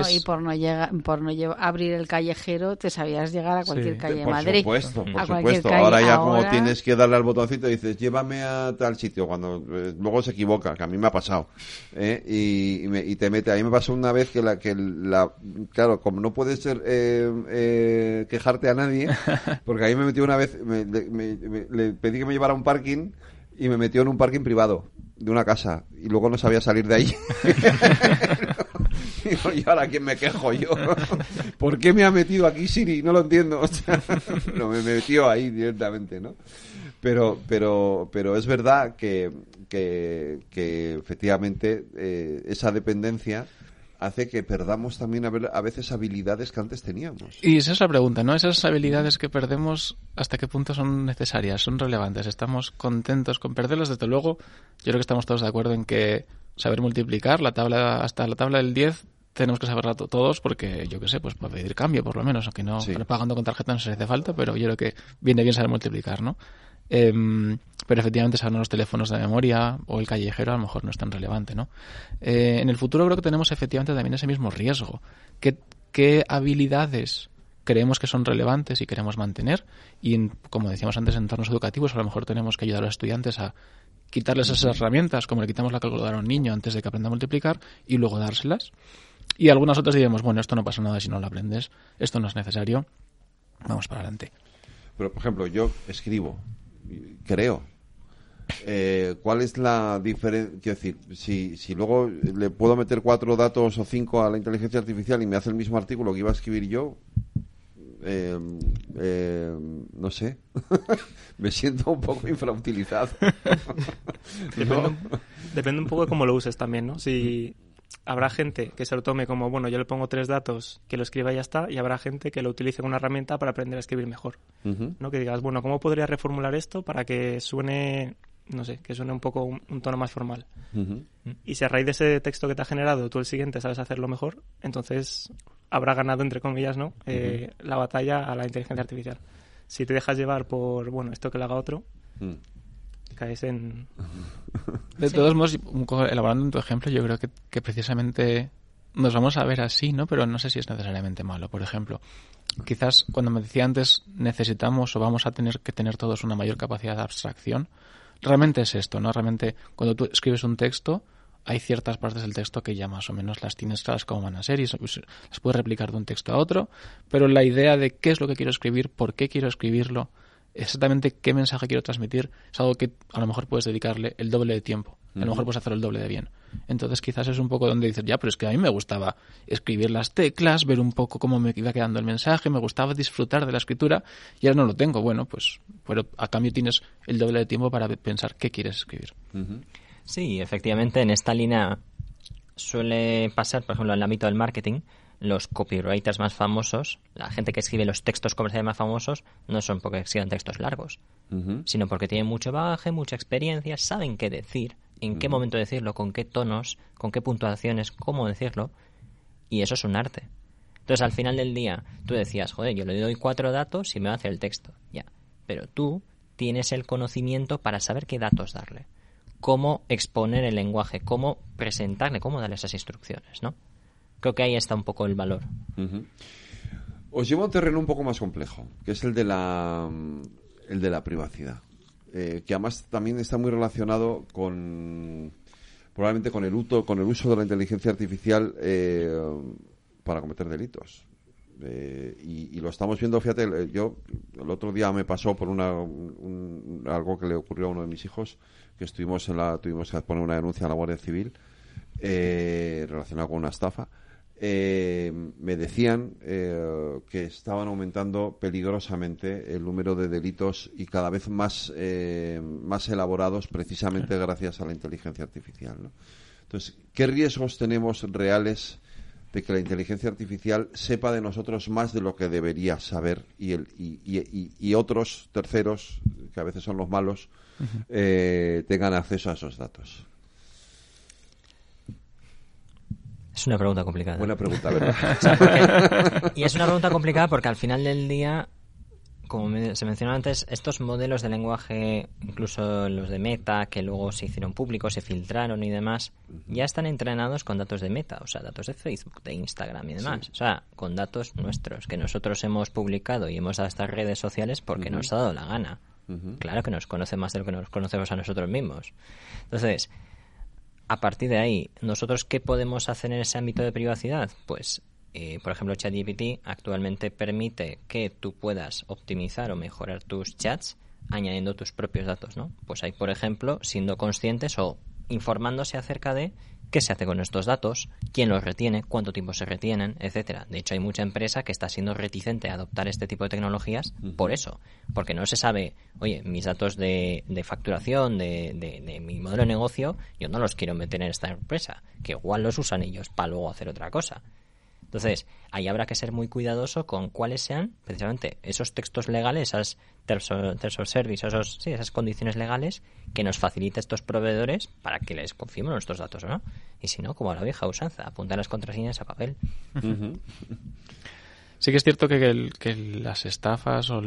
Y por no, llega, por no abrir el callejero te sabías llegar a cualquier calle de Madrid. Por supuesto, por supuesto. Ahora ya como tienes que darle al botoncito dices, llévame a tal sitio, cuando eh, luego se equivoca, que a mí me ha pasado. ¿eh? Y, te mete. A mí me pasó una vez que la, que la claro, como no puedes ser, eh, quejarte a nadie, *laughs* porque a mí me metió una vez, le pedí que me llevara a un parking y me metió en un parking privado de una casa y luego no sabía salir de ahí. *laughs* y ahora quién me quejo yo. ¿Por qué me ha metido aquí Siri? No lo entiendo. *laughs* no, me metió ahí directamente, ¿no? Pero, pero, pero es verdad que, que, que efectivamente eh, esa dependencia hace que perdamos también a veces habilidades que antes teníamos. Y esa es la pregunta, ¿no? Esas habilidades que perdemos, ¿hasta qué punto son necesarias, son relevantes? ¿Estamos contentos con perderlas? Desde luego, yo creo que estamos todos de acuerdo en que saber multiplicar la tabla hasta la tabla del 10 tenemos que saberla todos porque, yo qué sé, pues para pedir cambio por lo menos, aunque no pagando con tarjeta no se hace falta, pero yo creo que viene bien saber multiplicar, ¿no? Em, pero efectivamente saber los teléfonos de memoria o el callejero a lo mejor no es tan relevante, ¿no? Eh, en el futuro creo que tenemos efectivamente también ese mismo riesgo. ¿Qué, qué habilidades creemos que son relevantes y queremos mantener? Y como decíamos antes, en entornos educativos a lo mejor tenemos que ayudar a los estudiantes a quitarles esas herramientas, como le quitamos la calculadora a un niño antes de que aprenda a multiplicar, y luego dárselas. Y algunas otras diremos, bueno, esto no pasa nada si no lo aprendes, esto no es necesario, vamos para adelante. Pero, por ejemplo, yo escribo, creo. Eh, ¿Cuál es la diferencia? Quiero decir, si, si luego le puedo meter cuatro datos o cinco a la inteligencia artificial y me hace el mismo artículo que iba a escribir yo, eh, eh, no sé, *laughs* me siento un poco infrautilizado. *laughs* depende, *laughs* depende, un, poco de cómo lo uses también, ¿no? Si habrá gente que se lo tome como, bueno, yo le pongo tres datos, que lo escriba y ya está, y habrá gente que lo utilice como una herramienta para aprender a escribir mejor. ¿no? Que digas, bueno, ¿cómo podría reformular esto para que suene, no sé, que suene un poco un, tono más formal? Y si a raíz de ese texto que te ha generado tú el siguiente sabes hacerlo mejor, entonces habrá ganado, entre comillas, ¿no? Eh, la batalla a la inteligencia artificial. Si te dejas llevar por, bueno, esto que lo haga otro, caes en... De todos modos, elaborando en tu ejemplo, yo creo que, que, precisamente nos vamos a ver así, ¿no? Pero no sé si es necesariamente malo. Por ejemplo, quizás cuando me decía antes necesitamos o vamos a tener que tener todos una mayor capacidad de abstracción, realmente es esto, ¿no? Realmente cuando tú escribes un texto, hay ciertas partes del texto que ya más o menos las tienes claras cómo van a ser y pues, las puedes replicar de un texto a otro, pero la idea de qué es lo que quiero escribir, por qué quiero escribirlo, exactamente qué mensaje quiero transmitir, es algo que a lo mejor puedes dedicarle el doble de tiempo. A lo mejor puedes hacerlo el doble de bien. Entonces quizás es un poco donde dices, ya, pero es que a mí me gustaba escribir las teclas, ver un poco cómo me iba quedando el mensaje, me gustaba disfrutar de la escritura y ahora no lo tengo. Bueno, pues pero a cambio tienes el doble de tiempo para pensar qué quieres escribir. Sí, efectivamente en esta línea suele pasar, por ejemplo, en el ámbito del marketing, los copywriters más famosos, la gente que escribe los textos comerciales más famosos, no son porque escriban textos largos, sino porque tienen mucho bagaje, mucha experiencia, saben qué decir, en qué momento decirlo, con qué tonos, con qué puntuaciones, cómo decirlo, y eso es un arte. Entonces, al final del día, tú decías, joder, yo le doy cuatro datos y me va a hacer el texto, ya. Pero tú tienes el conocimiento para saber qué datos darle, cómo exponer el lenguaje, cómo presentarle, cómo darle esas instrucciones, ¿no? Creo que ahí está un poco el valor. Os llevo a un terreno un poco más complejo, que es el de la, el de la privacidad, eh, que además también está muy relacionado con probablemente con el uso, con el uso de la inteligencia artificial eh, para cometer delitos. Eh, y, lo estamos viendo, fíjate, yo el otro día me pasó por una, algo que le ocurrió a uno de mis hijos, que estuvimos en la, tuvimos que poner una denuncia a la Guardia Civil eh, relacionada con una estafa eh, me decían eh, que estaban aumentando peligrosamente el número de delitos y cada vez más, eh, más elaborados precisamente gracias a la inteligencia artificial. Entonces, ¿qué riesgos tenemos reales de que la inteligencia artificial sepa de nosotros más de lo que debería saber y, el, y, otros terceros, que a veces son los malos, tengan acceso a esos datos? Es una pregunta complicada. Buena pregunta, ¿verdad? *laughs* y es una pregunta complicada porque al final del día, como se mencionó antes, estos modelos de lenguaje, incluso los de Meta, que luego se hicieron públicos, se filtraron y demás, ya están entrenados con datos de Meta, o sea, datos de Facebook, de Instagram y demás. O sea, con datos nuestros que nosotros hemos publicado y hemos dado a estas redes sociales porque nos ha dado la gana. Claro que nos conoce más de lo que nos conocemos a nosotros mismos. Entonces, a partir de ahí, ¿nosotros qué podemos hacer en ese ámbito de privacidad? Pues, eh, por ejemplo, ChatGPT actualmente permite que tú puedas optimizar o mejorar tus chats añadiendo tus propios datos, ¿no? Pues ahí, por ejemplo, siendo conscientes o informándose acerca de qué se hace con estos datos, quién los retiene, cuánto tiempo se retienen, etcétera. De hecho, hay mucha empresa que está siendo reticente a adoptar este tipo de tecnologías por eso, porque no se sabe, oye, mis datos de, facturación, de, de, mi modelo de negocio, yo no los quiero meter en esta empresa, que igual los usan ellos para luego hacer otra cosa. Entonces, ahí habrá que ser muy cuidadoso con cuáles sean precisamente esos textos legales, esas tercer service, esos, sí, esas condiciones legales que nos facilita estos proveedores para que les confiemos nuestros datos, ¿no? Y si no, como la vieja usanza, apuntar las contraseñas a papel. *laughs* Sí que es cierto que, las estafas o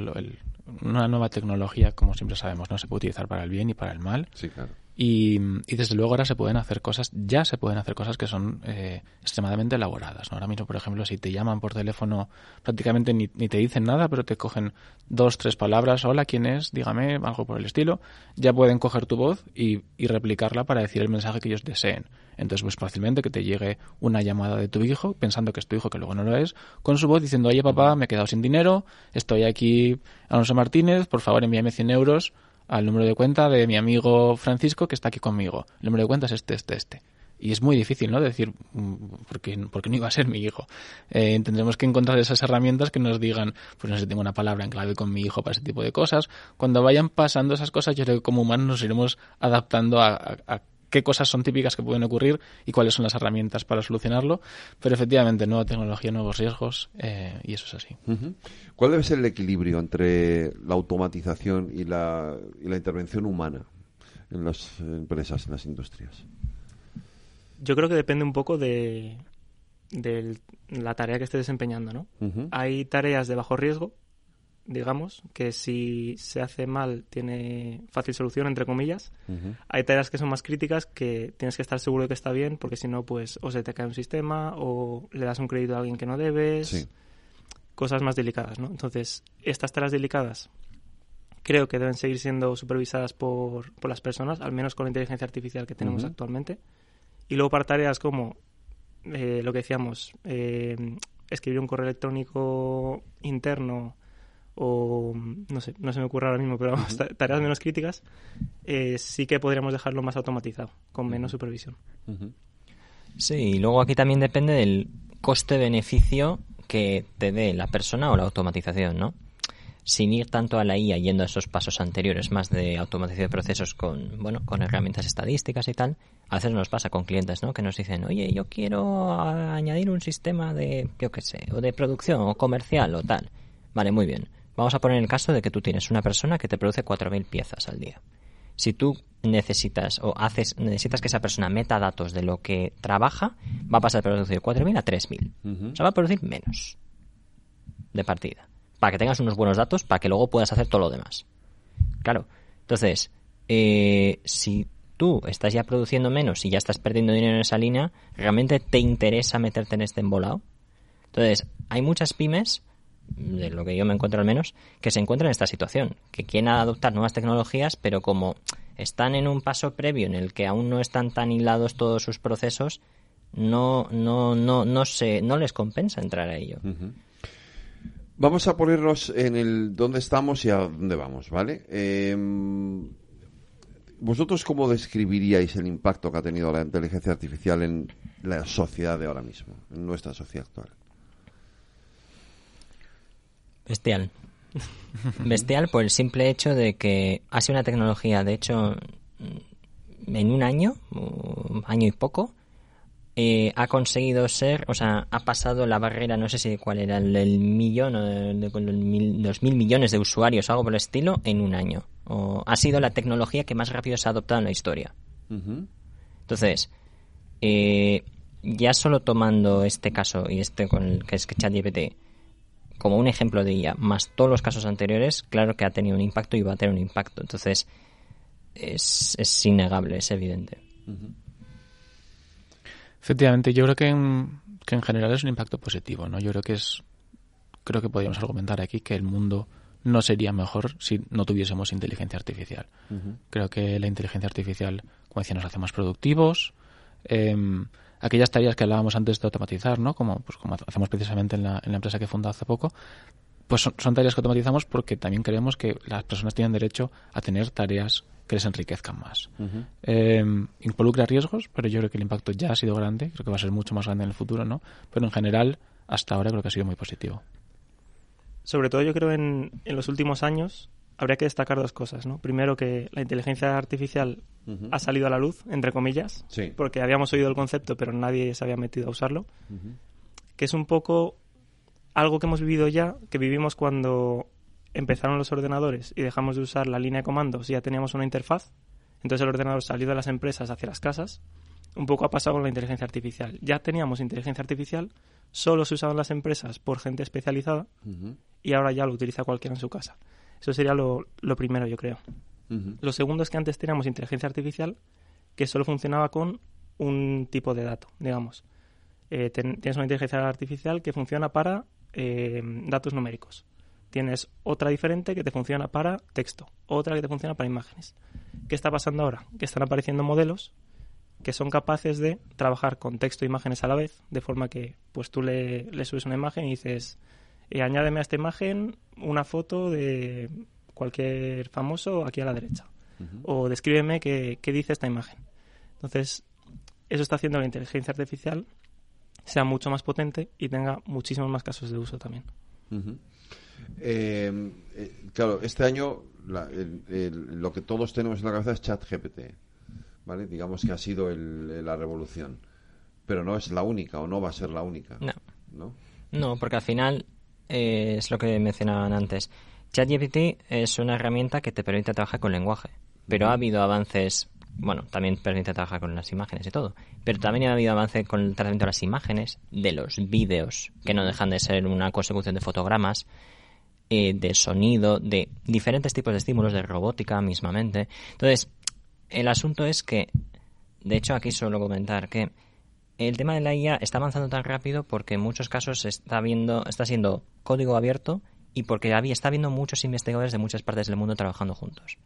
una nueva tecnología, como siempre sabemos, no se puede utilizar para el bien y para el mal. Sí, claro. Y, desde luego ahora se pueden hacer cosas, ya se pueden hacer cosas que son eh, extremadamente elaboradas. Ahora mismo, por ejemplo, si te llaman por teléfono, prácticamente ni, ni, te dicen nada, pero te cogen dos, tres palabras, hola, ¿quién es? Dígame, algo por el estilo, ya pueden coger tu voz y, y replicarla para decir el mensaje que ellos deseen. Entonces, pues fácilmente que te llegue una llamada de tu hijo, pensando que es tu hijo, que luego no lo es, con su voz diciendo, oye papá, me he quedado sin dinero, estoy aquí, Alonso Martínez, por favor envíame 100 euros al número de cuenta de mi amigo Francisco que está aquí conmigo. El número de cuenta es este, este, este. Y es muy difícil, ¿no? Decir, mm, porque, porque no iba a ser mi hijo. Eh, tendremos que encontrar esas herramientas que nos digan, pues no sé tengo una palabra en clave con mi hijo para ese tipo de cosas. Cuando vayan pasando esas cosas, yo creo que como humanos nos iremos adaptando a, a qué cosas son típicas que pueden ocurrir y cuáles son las herramientas para solucionarlo. Pero efectivamente, nueva tecnología, nuevos riesgos eh, y eso es así. ¿Cuál debe ser el equilibrio entre la automatización y la, y la intervención humana en las empresas, en las industrias? Yo creo que depende un poco de, de la tarea que esté desempeñando, ¿no? Hay tareas de bajo riesgo digamos, que si se hace mal tiene fácil solución, entre comillas. Hay tareas que son más críticas que tienes que estar seguro de que está bien, porque si no, pues o se te cae un sistema o le das un crédito a alguien que no debes. Cosas más delicadas, ¿no? Entonces, estas tareas delicadas creo que deben seguir siendo supervisadas por, por las personas, al menos con la inteligencia artificial que tenemos actualmente. Y luego para tareas como eh, lo que decíamos, eh, escribir un correo electrónico interno o no sé, no se me ocurre ahora mismo, pero vamos, tareas menos críticas, eh, sí que podríamos dejarlo más automatizado, con menos supervisión. Sí, y luego aquí también depende del coste-beneficio que te dé la persona o la automatización, ¿no? Sin ir tanto a la IA yendo a esos pasos anteriores, más de automatización de procesos con, bueno, con herramientas estadísticas y tal, a veces nos pasa con clientes, ¿no? Que nos dicen, oye, yo quiero añadir un sistema de, yo qué sé, o de producción o comercial o tal. Vale, muy bien Vamos a poner el caso de que tú tienes una persona que te produce 4.000 piezas al día. Si tú necesitas o haces necesitas que esa persona meta datos de lo que trabaja, va a pasar de producir 4.000 a 3.000. O sea, va a producir menos de partida. Para que tengas unos buenos datos, para que luego puedas hacer todo lo demás. Claro. Entonces, eh, si tú estás ya produciendo menos y ya estás perdiendo dinero en esa línea, ¿realmente te interesa meterte en este embolado? Entonces, hay muchas pymes de lo que yo me encuentro al menos, que se encuentran en esta situación, que quieren adoptar nuevas tecnologías, pero como están en un paso previo en el que aún no están tan hilados todos sus procesos, no, no, no, no, se, no les compensa entrar a ello. Vamos a ponernos en el dónde estamos y a dónde vamos, ¿vale? Em, ¿Vosotros cómo describiríais el impacto que ha tenido la inteligencia artificial en la sociedad de ahora mismo, en nuestra sociedad actual? Bestial. *laughs* Bestial por el simple hecho de que ha sido una tecnología, de hecho, en un año, año y poco, eh, ha conseguido ser, o sea, ha pasado la barrera, no sé si cuál era, el, millón o de, los mil millones de usuarios, algo por el estilo, en un año. O, ha sido la tecnología que más rápido se ha adoptado en la historia. Entonces, eh, ya solo tomando este caso y este con el que es ChatGPT, como un ejemplo de ella, más todos los casos anteriores, claro que ha tenido un impacto y va a tener un impacto. Entonces, es, es innegable, es evidente. Efectivamente, yo creo que en, que en general es un impacto positivo, ¿no? Yo creo que es, creo que podríamos argumentar aquí que el mundo no sería mejor si no tuviésemos inteligencia artificial. Creo que la inteligencia artificial, como decía, nos hace más productivos. Eh, aquellas tareas que hablábamos antes de automatizar, ¿no? Como, pues, como hacemos precisamente en la, en la empresa que he fundado hace poco, pues son, tareas que automatizamos porque también creemos que las personas tienen derecho a tener tareas que les enriquezcan más. Eh, involucra riesgos, pero yo creo que el impacto ya ha sido grande, creo que va a ser mucho más grande en el futuro, ¿no? Pero en general, hasta ahora creo que ha sido muy positivo. Sobre todo yo creo en, en los últimos años habría que destacar dos cosas, ¿no? Primero que la inteligencia artificial ha salido a la luz, entre comillas, porque habíamos oído el concepto pero nadie se había metido a usarlo, que es un poco algo que hemos vivido ya, que vivimos cuando empezaron los ordenadores y dejamos de usar la línea de comandos y ya teníamos una interfaz, entonces el ordenador salió de las empresas hacia las casas, un poco ha pasado con la inteligencia artificial. Ya teníamos inteligencia artificial, solo se usaban las empresas por gente especializada y ahora ya lo utiliza cualquiera en su casa. Eso sería lo, lo primero, yo creo. Lo segundo es que antes teníamos inteligencia artificial que solo funcionaba con un tipo de dato, digamos. Eh, tienes una inteligencia artificial que funciona para eh, datos numéricos. Tienes otra diferente que te funciona para texto, otra que te funciona para imágenes. ¿Qué está pasando ahora? Que están apareciendo modelos que son capaces de trabajar con texto e imágenes a la vez, de forma que pues tú le, le subes una imagen y dices, eh, añádeme a esta imagen una foto de cualquier famoso aquí a la derecha. O descríbeme qué, qué dice esta imagen. Entonces, eso está haciendo que la inteligencia artificial sea mucho más potente y tenga muchísimos más casos de uso también. Eh, eh, claro, este año lo que todos tenemos en la cabeza es ChatGPT, ¿vale? Digamos que ha sido la revolución, pero no es la única o no va a ser la única. No. No, porque al final eh, es lo que mencionaban antes. ChatGPT es una herramienta que te permite trabajar con lenguaje, pero ha habido avances bueno, también permite trabajar con las imágenes y todo. Pero también ha habido avance con el tratamiento de las imágenes, de los vídeos, que no dejan de ser una consecución de fotogramas, eh, de sonido, de diferentes tipos de estímulos, de robótica mismamente. Entonces, el asunto es que, de hecho, aquí suelo comentar que el tema de la IA está avanzando tan rápido porque en muchos casos está viendo, está siendo código abierto y porque está habiendo muchos investigadores de muchas partes del mundo trabajando juntos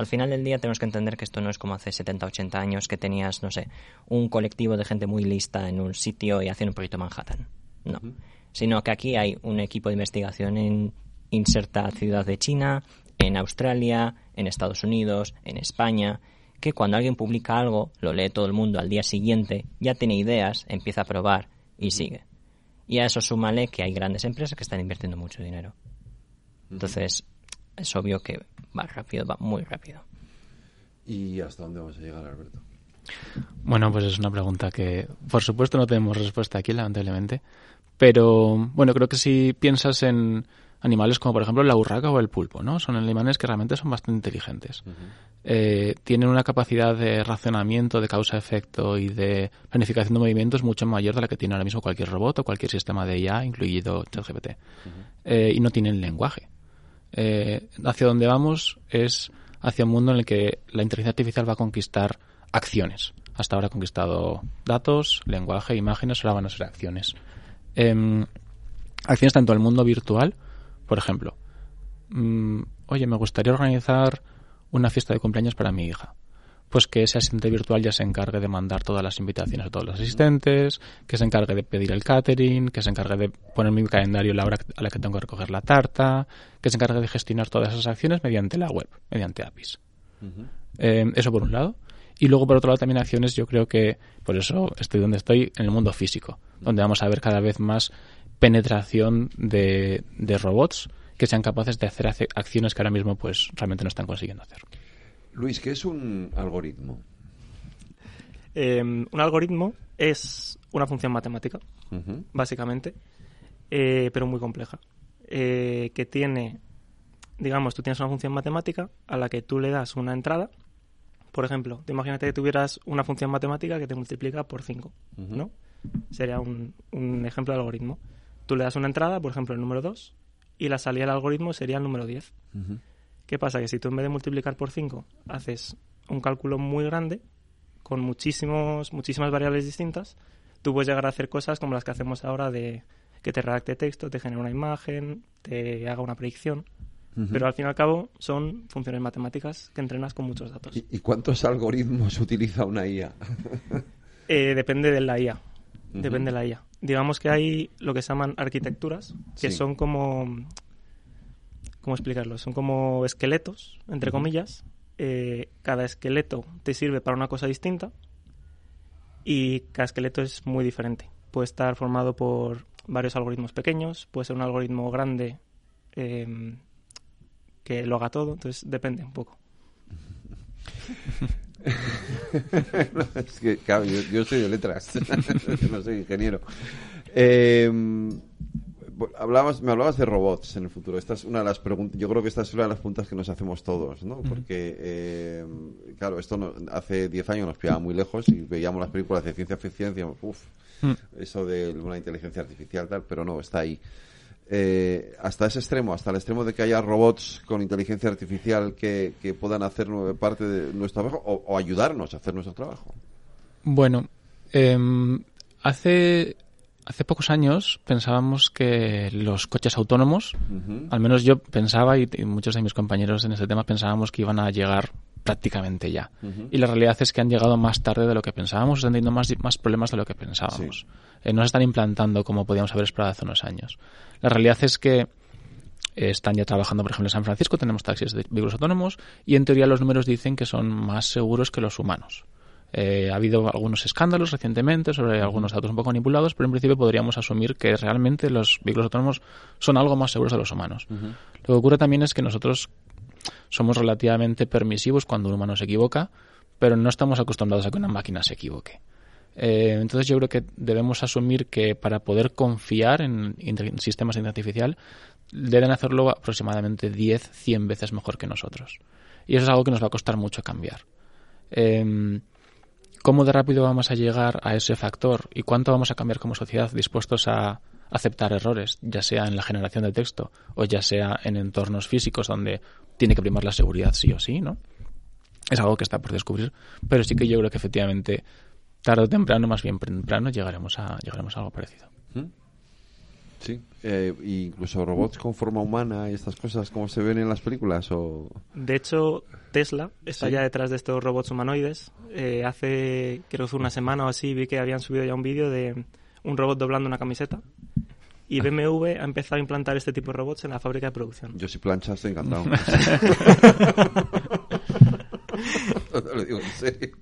al final del día tenemos que entender que esto no es como hace 70, 80 años que tenías, no sé, un colectivo de gente muy lista en un sitio y haciendo un proyecto Manhattan. No. Sino que aquí hay un equipo de investigación en inserta ciudad de China, en Australia, en Estados Unidos, en España, que cuando alguien publica algo, lo lee todo el mundo al día siguiente, ya tiene ideas, empieza a probar y sigue. Y a eso súmale que hay grandes empresas que están invirtiendo mucho dinero. Entonces, es obvio que va rápido, va muy rápido. ¿Y hasta dónde vamos a llegar, Alberto? Bueno, pues es una pregunta que, por supuesto, no tenemos respuesta aquí, lamentablemente. Pero, bueno, creo que si piensas en animales como, por ejemplo, la urraca o el pulpo, ¿no? Son animales que realmente son bastante inteligentes. Eh, tienen una capacidad de racionamiento, de causa-efecto y de planificación de movimientos mucho mayor de la que tiene ahora mismo cualquier robot o cualquier sistema de IA, incluido ChatGPT. Eh, y no tienen lenguaje. Eh, hacia donde vamos es hacia un mundo en el que la inteligencia artificial va a conquistar acciones. Hasta ahora ha conquistado datos, lenguaje, imágenes, ahora van a ser acciones. Em, acciones tanto el mundo virtual, por ejemplo, mm, oye, me gustaría organizar una fiesta de cumpleaños para mi hija pues que ese asistente virtual ya se encargue de mandar todas las invitaciones a todos los asistentes, que se encargue de pedir el catering, que se encargue de poner mi calendario la hora a la que tengo que recoger la tarta, que se encargue de gestionar todas esas acciones mediante la web, mediante APIs. Eh, eso por un lado. Y luego, por otro lado, también acciones, yo creo que, por eso estoy donde estoy, en el mundo físico, donde vamos a ver cada vez más penetración de, de robots que sean capaces de hacer acciones que ahora mismo pues realmente no están consiguiendo hacer. Luis, ¿qué es un algoritmo? Em, un algoritmo es una función matemática, básicamente, eh, pero muy compleja, eh, que tiene, digamos, tú tienes una función matemática a la que tú le das una entrada. Por ejemplo, te imagínate que tuvieras una función matemática que te multiplica por 5, ¿no? Sería un, ejemplo de algoritmo. Tú le das una entrada, por ejemplo, el número 2, y la salida del algoritmo sería el número 10. ¿Qué pasa? Que si tú en vez de multiplicar por 5 haces un cálculo muy grande, con muchísimos, muchísimas variables distintas, tú puedes llegar a hacer cosas como las que hacemos ahora de que te redacte texto, te genere una imagen, te haga una predicción. Pero al fin y al cabo son funciones matemáticas que entrenas con muchos datos. ¿Y, cuántos algoritmos *laughs* utiliza una IA? Eh, depende de la IA. Depende de la IA. Digamos que hay lo que se llaman arquitecturas, que son como ¿cómo explicarlo? Son como esqueletos, entre comillas. Eh, cada esqueleto te sirve para una cosa distinta y cada esqueleto es muy diferente. Puede estar formado por varios algoritmos pequeños, puede ser un algoritmo grande em, que lo haga todo, entonces depende un poco. *laughs* *laughs* es que, claro, yo, soy de letras, *laughs* no soy ingeniero. Eh, hablabas, me hablabas de robots en el futuro. Esta es una de las preguntas. Yo creo que esta es una de las preguntas que nos hacemos todos, ¿no? Porque, eh, claro, esto no, hace 10 años nos pillaba muy lejos y veíamos las películas de ciencia ficción y decíamos, uff, mm. eso de una inteligencia artificial, tal, pero no, está ahí. Eh, hasta ese extremo, hasta el extremo de que haya robots con inteligencia artificial que, que puedan hacer parte de nuestro trabajo o, ayudarnos a hacer nuestro trabajo? Bueno, em, hace hace pocos años pensábamos que los coches autónomos, al menos yo pensaba y, muchos de mis compañeros en ese tema pensábamos que iban a llegar prácticamente ya. Y la realidad es que han llegado más tarde de lo que pensábamos, están teniendo más, más problemas de lo que pensábamos. Eh, no se están implantando como podíamos haber esperado hace unos años. La realidad es que eh, están ya trabajando, por ejemplo, en San Francisco, tenemos taxis de vehículos autónomos y en teoría los números dicen que son más seguros que los humanos. Eh, ha habido algunos escándalos recientemente sobre algunos datos un poco manipulados, pero en principio podríamos asumir que realmente los vehículos autónomos son algo más seguros de los humanos. Lo que ocurre también es que nosotros somos relativamente permisivos cuando un humano se equivoca, pero no estamos acostumbrados a que una máquina se equivoque. Eh, entonces yo creo que debemos asumir que para poder confiar en, sistemas de inteligencia artificial deben hacerlo aproximadamente 10, 100 veces mejor que nosotros. Y eso es algo que nos va a costar mucho cambiar. Eh, ¿Cómo de rápido vamos a llegar a ese factor y cuánto vamos a cambiar como sociedad dispuestos a aceptar errores, ya sea en la generación de texto o ya sea en entornos físicos donde tiene que primar la seguridad sí o sí, ¿no? Es algo que está por descubrir, pero sí que yo creo que efectivamente tarde o temprano, más bien temprano, llegaremos a, llegaremos a algo parecido. ¿Mm? Sí, eh, incluso robots con forma humana y estas cosas como se ven en las películas o... De hecho, Tesla está ya detrás de estos robots humanoides. Eh, hace, creo que fue una semana o así, vi que habían subido ya un vídeo de un robot doblando una camiseta. Y. BMW ha empezado a implantar este tipo de robots en la fábrica de producción. Yo si plancha estoy encantado. *laughs* *laughs* lo digo en serio.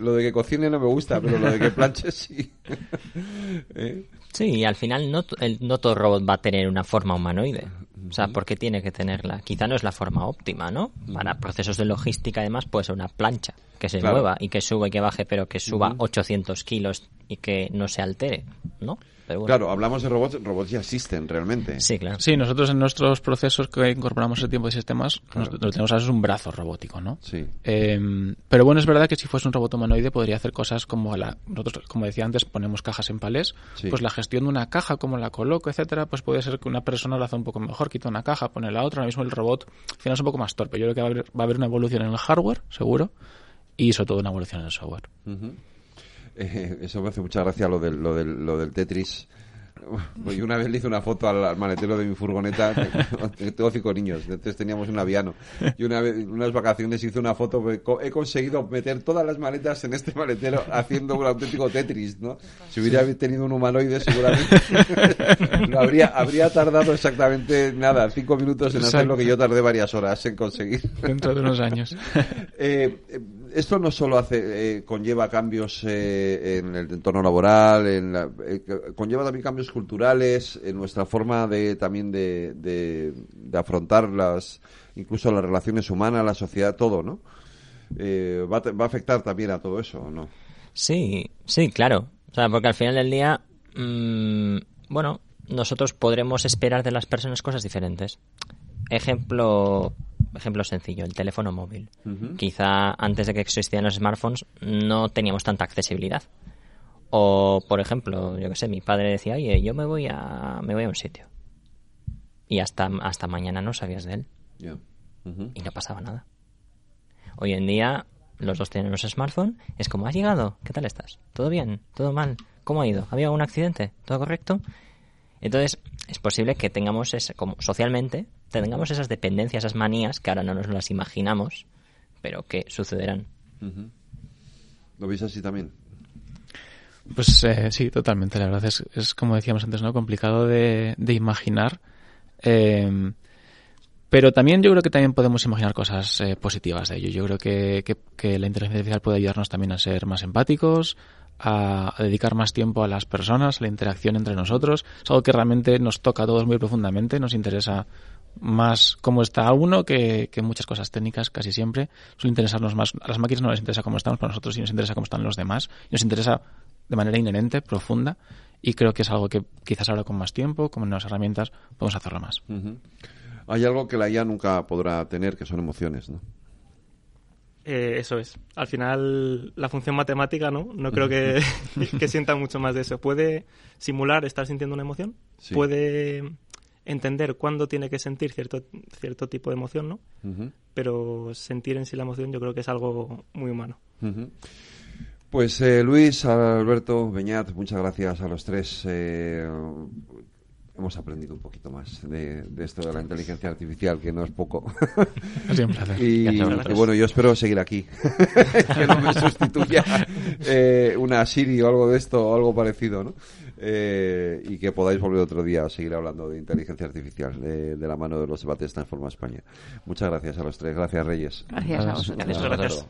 Lo, de que cocine no me gusta, pero lo de que planche sí. *laughs* ¿Eh? Sí, y al final no, el, no todo robot va a tener una forma humanoide. O sea, ¿por qué tiene que tenerla? Quizá no es la forma óptima, ¿no? Para procesos de logística, además, puede ser una plancha que se mueva y que suba y que baje, pero que suba 800 kilos y que no se altere, ¿no? Claro, hablamos de robots, robots ya existen realmente. Sí, claro. Sí, nosotros en nuestros procesos que incorporamos ese tipo de sistemas, lo que tenemos es un brazo robótico, ¿no? Sí. Em, pero bueno, es verdad que si fuese un robot humanoide podría hacer cosas como la, nosotros, como decía antes, ponemos cajas en palés, pues la gestión de una caja, como la coloco, etcétera, pues puede ser que una persona lo hace un poco mejor, quita una caja, pone la otra, ahora mismo el robot al final es un poco más torpe. Yo creo que va a haber, una evolución en el hardware, seguro, y sobre todo una evolución en el software. Eh, *laughs* eso me hace mucha gracia lo del, lo del, lo del Tetris. Pues una vez le hice una foto al, maletero de mi furgoneta, *laughs* tengo cinco niños, entonces teníamos un aviano. Y una vez, unas vacaciones hice una foto, he conseguido meter todas las maletas en este maletero haciendo un auténtico Tetris, ¿no? Si hubiera tenido un humanoide seguramente *laughs* habría, habría tardado exactamente nada, cinco minutos en hacer lo que yo tardé varias horas en conseguir. Dentro de unos años. Eh, esto no solo hace, eh, conlleva cambios eh, en el entorno laboral, en eh, conlleva también cambios culturales, en nuestra forma de también de, de, afrontar las, incluso las relaciones humanas, la sociedad, todo, ¿no? Va, va, a afectar también a todo eso, ¿o no? Sí, sí, claro. O sea, porque al final del día, mm, bueno, nosotros podremos esperar de las personas cosas diferentes. Ejemplo, ejemplo sencillo, el teléfono móvil. Quizá antes de que existieran los smartphones no teníamos tanta accesibilidad. O, por ejemplo, yo que sé, mi padre decía, oye, yo me voy a, me voy a un sitio. Y hasta, hasta mañana no sabías de él. Y no pasaba nada. Hoy en día los dos tienen un smartphone. Es como, ¿has llegado? ¿Qué tal estás? ¿Todo bien? ¿Todo mal? ¿Cómo ha ido? ¿Había algún accidente? ¿Todo correcto? Entonces, es posible que tengamos, ese, como socialmente, tengamos esas dependencias, esas manías que ahora no nos las imaginamos, pero que sucederán. ¿Lo veis así también? Pues eh, sí, totalmente. La verdad es, es, como decíamos antes, ¿no? Complicado de, de imaginar. Eh, pero también yo creo que también podemos imaginar cosas eh, positivas de ello. Yo creo que, que, que, la inteligencia artificial puede ayudarnos también a ser más empáticos, a, dedicar más tiempo a las personas, a la interacción entre nosotros. Es algo que realmente nos toca a todos muy profundamente, nos interesa más cómo está uno que, muchas cosas técnicas casi siempre. Suele interesarnos más. A las máquinas no les interesa cómo estamos, para nosotros sí nos interesa cómo están los demás. Nos interesa de manera inherente, profunda, y creo que es algo que quizás ahora con más tiempo, con nuevas herramientas, podemos hacerlo más. Hay algo que la IA nunca podrá tener, que son emociones, ¿no? Eh, eso es. Al final, la función matemática, ¿no? No creo que, *laughs* que sienta mucho más de eso. Puede simular estar sintiendo una emoción, puede entender cuándo tiene que sentir cierto, cierto tipo de emoción, ¿no? Pero sentir en sí la emoción yo creo que es algo muy humano. Pues eh, Luis, Alberto, Beñat, muchas gracias a los tres. Eh, hemos aprendido un poquito más de, esto de la inteligencia artificial, que no es poco. y, bueno, yo espero seguir aquí, *laughs* que no me sustituya eh, una Siri o algo de esto, o algo parecido, ¿no? Eh, y que podáis volver otro día a seguir hablando de inteligencia artificial de, la mano de los debates de Transforma España. Muchas gracias a los tres. Gracias, Reyes. Gracias a vosotros.